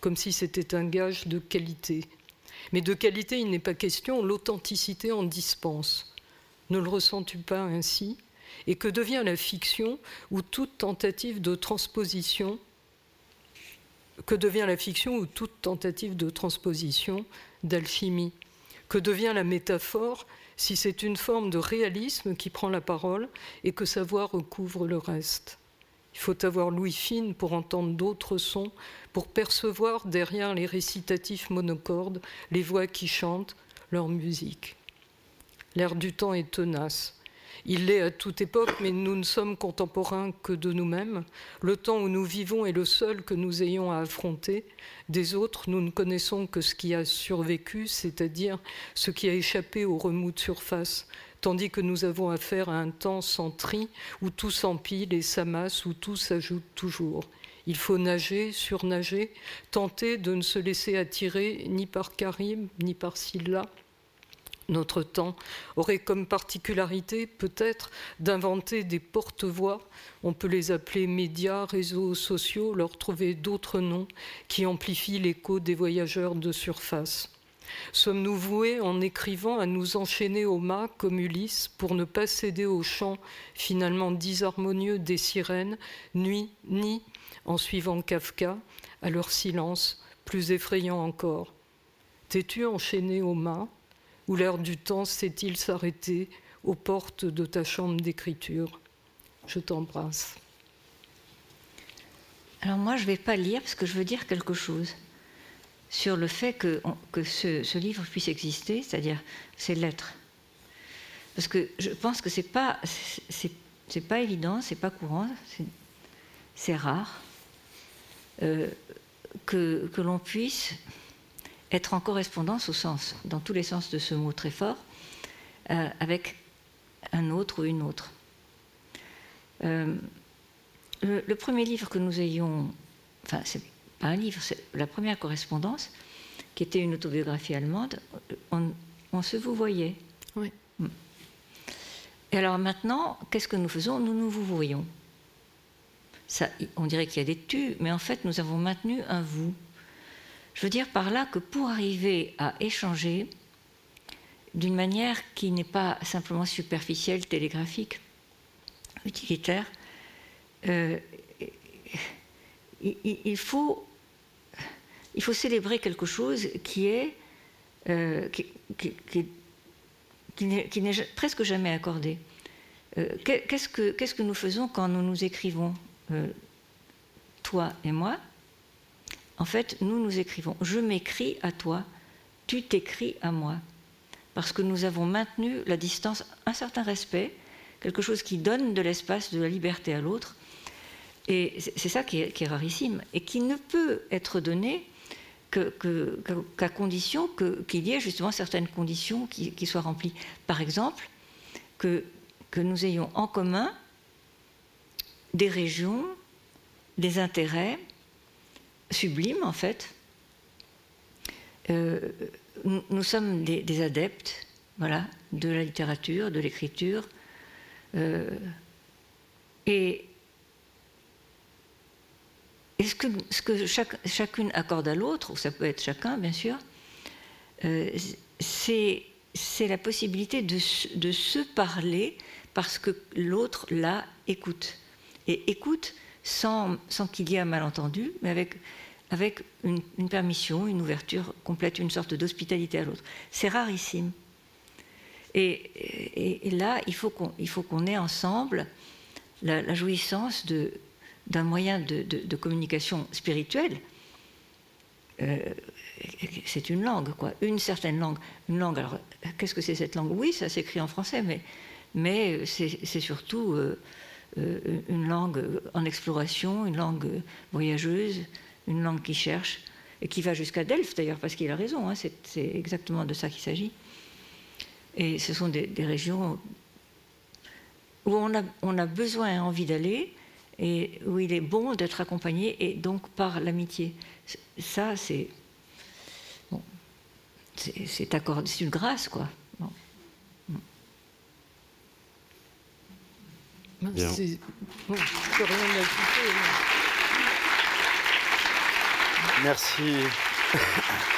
B: comme si c'était un gage de qualité. Mais de qualité, il n'est pas question, l'authenticité en dispense. Ne le ressens-tu pas ainsi? Et que devient la fiction ou toute tentative de transposition? Que devient la fiction ou toute tentative de transposition d'alchimie? Que devient la métaphore si c'est une forme de réalisme qui prend la parole et que sa voix recouvre le reste? Il faut avoir l'ouïe fine pour entendre d'autres sons, pour percevoir derrière les récitatifs monocordes les voix qui chantent leur musique. L'air du temps est tenace. Il l'est à toute époque, mais nous ne sommes contemporains que de nous-mêmes. Le temps où nous vivons est le seul que nous ayons à affronter. Des autres, nous ne connaissons que ce qui a survécu, c'est-à-dire ce qui a échappé aux remous de surface, tandis que nous avons affaire à un temps sans tri, où tout s'empile et s'amasse, où tout s'ajoute toujours. Il faut nager, surnager, tenter de ne se laisser attirer ni par Karim, ni par Silla. Notre temps aurait comme particularité peut-être d'inventer des porte-voix, on peut les appeler médias, réseaux sociaux, leur trouver d'autres noms qui amplifient l'écho des voyageurs de surface. Sommes-nous voués en écrivant à nous enchaîner au mât comme Ulysse pour ne pas céder au chant finalement disharmonieux des sirènes, nuit, ni, en suivant Kafka, à leur silence, plus effrayant encore? T'es-tu enchaîné au mât Ou l'air du temps s'est-il s'arrêter aux portes de ta chambre d'écriture? Je t'embrasse.
C: Alors moi, je ne vais pas lire parce que je veux dire quelque chose sur le fait que, ce, livre puisse exister, c'est-à-dire ces lettres. Parce que je pense que c'est pas c'est pas évident, c'est pas courant, c'est rare euh, que, que l'on puisse être en correspondance au sens, dans tous les sens de ce mot très fort, euh, avec un autre ou une autre. Euh, le, premier livre que nous ayons, enfin, un livre, c'est la première correspondance, qui était une autobiographie allemande, on, se vous voyait.
B: Oui.
C: Hmm. Et alors maintenant, qu'est-ce que nous faisons? Nous nous vous voyons. Ça, on dirait qu'il y a des tu, mais en fait, nous avons maintenu un vous. Je veux dire par là que pour arriver à échanger d'une manière qui n'est pas simplement superficielle, télégraphique, utilitaire, euh, il, faut, il faut célébrer quelque chose qui est euh, qui, n'est presque jamais accordé. Euh, qu'est-ce, que, qu'est-ce que nous faisons quand nous nous écrivons, toi et moi? En fait, nous nous écrivons. Je m'écris à toi, tu t'écris à moi. Parce que nous avons maintenu la distance, un certain respect, quelque chose qui donne de l'espace, de la liberté à l'autre, et c'est ça qui est, rarissime et qui ne peut être donné qu'à condition qu'il y ait justement certaines conditions qui, soient remplies. Par exemple, que, nous ayons en commun des régions, des intérêts sublimes en fait. Euh, nous, sommes des, adeptes voilà, de la littérature, de l'écriture. Euh, et et ce que, chacune accorde à l'autre, ou ça peut être chacun, bien sûr, euh, c'est la possibilité de, se parler parce que l'autre, là, écoute. Et écoute sans, qu'il y ait un malentendu, mais avec, avec une, permission, une ouverture complète, une sorte d'hospitalité à l'autre. C'est rarissime. Et, et, là, il faut qu'on ait ensemble la jouissance de, d'un moyen de, communication spirituelle, euh, c'est une langue, quoi, une certaine langue. Une langue, alors, qu'est-ce que c'est cette langue? Oui, ça s'écrit en français, mais, mais c'est surtout euh, euh, une langue en exploration, une langue voyageuse, une langue qui cherche, et qui va jusqu'à Delphes d'ailleurs, parce qu'il a raison, hein, c'est exactement de ça qu'il s'agit. Et ce sont des, régions où on a, on a besoin et envie d'aller, et où il est bon d'être accompagné et donc par l'amitié. Ça, c'est bon, c'est accordé, c'est une grâce, quoi.
B: Merci.
A: Merci. <laughs>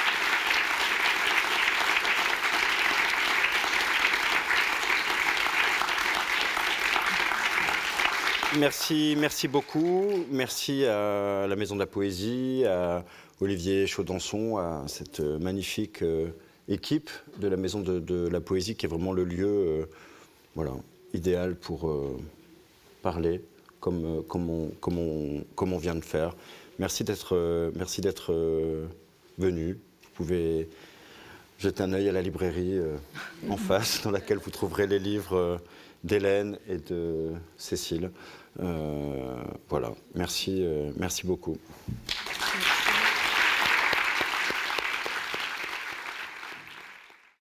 A: Merci, merci beaucoup. Merci à la Maison de la Poésie, à Olivier Chaudançon, à cette magnifique euh, équipe de la Maison de, la Poésie qui est vraiment le lieu euh, voilà, idéal pour euh, parler comme, comme, on, comme, on, comme, on, vient de faire. Merci d'être merci d'être venu. Vous pouvez jeter un œil à la librairie en <laughs> face dans laquelle vous trouverez les livres d'Hélène et de Cécile. Euh, voilà, merci, euh, merci beaucoup.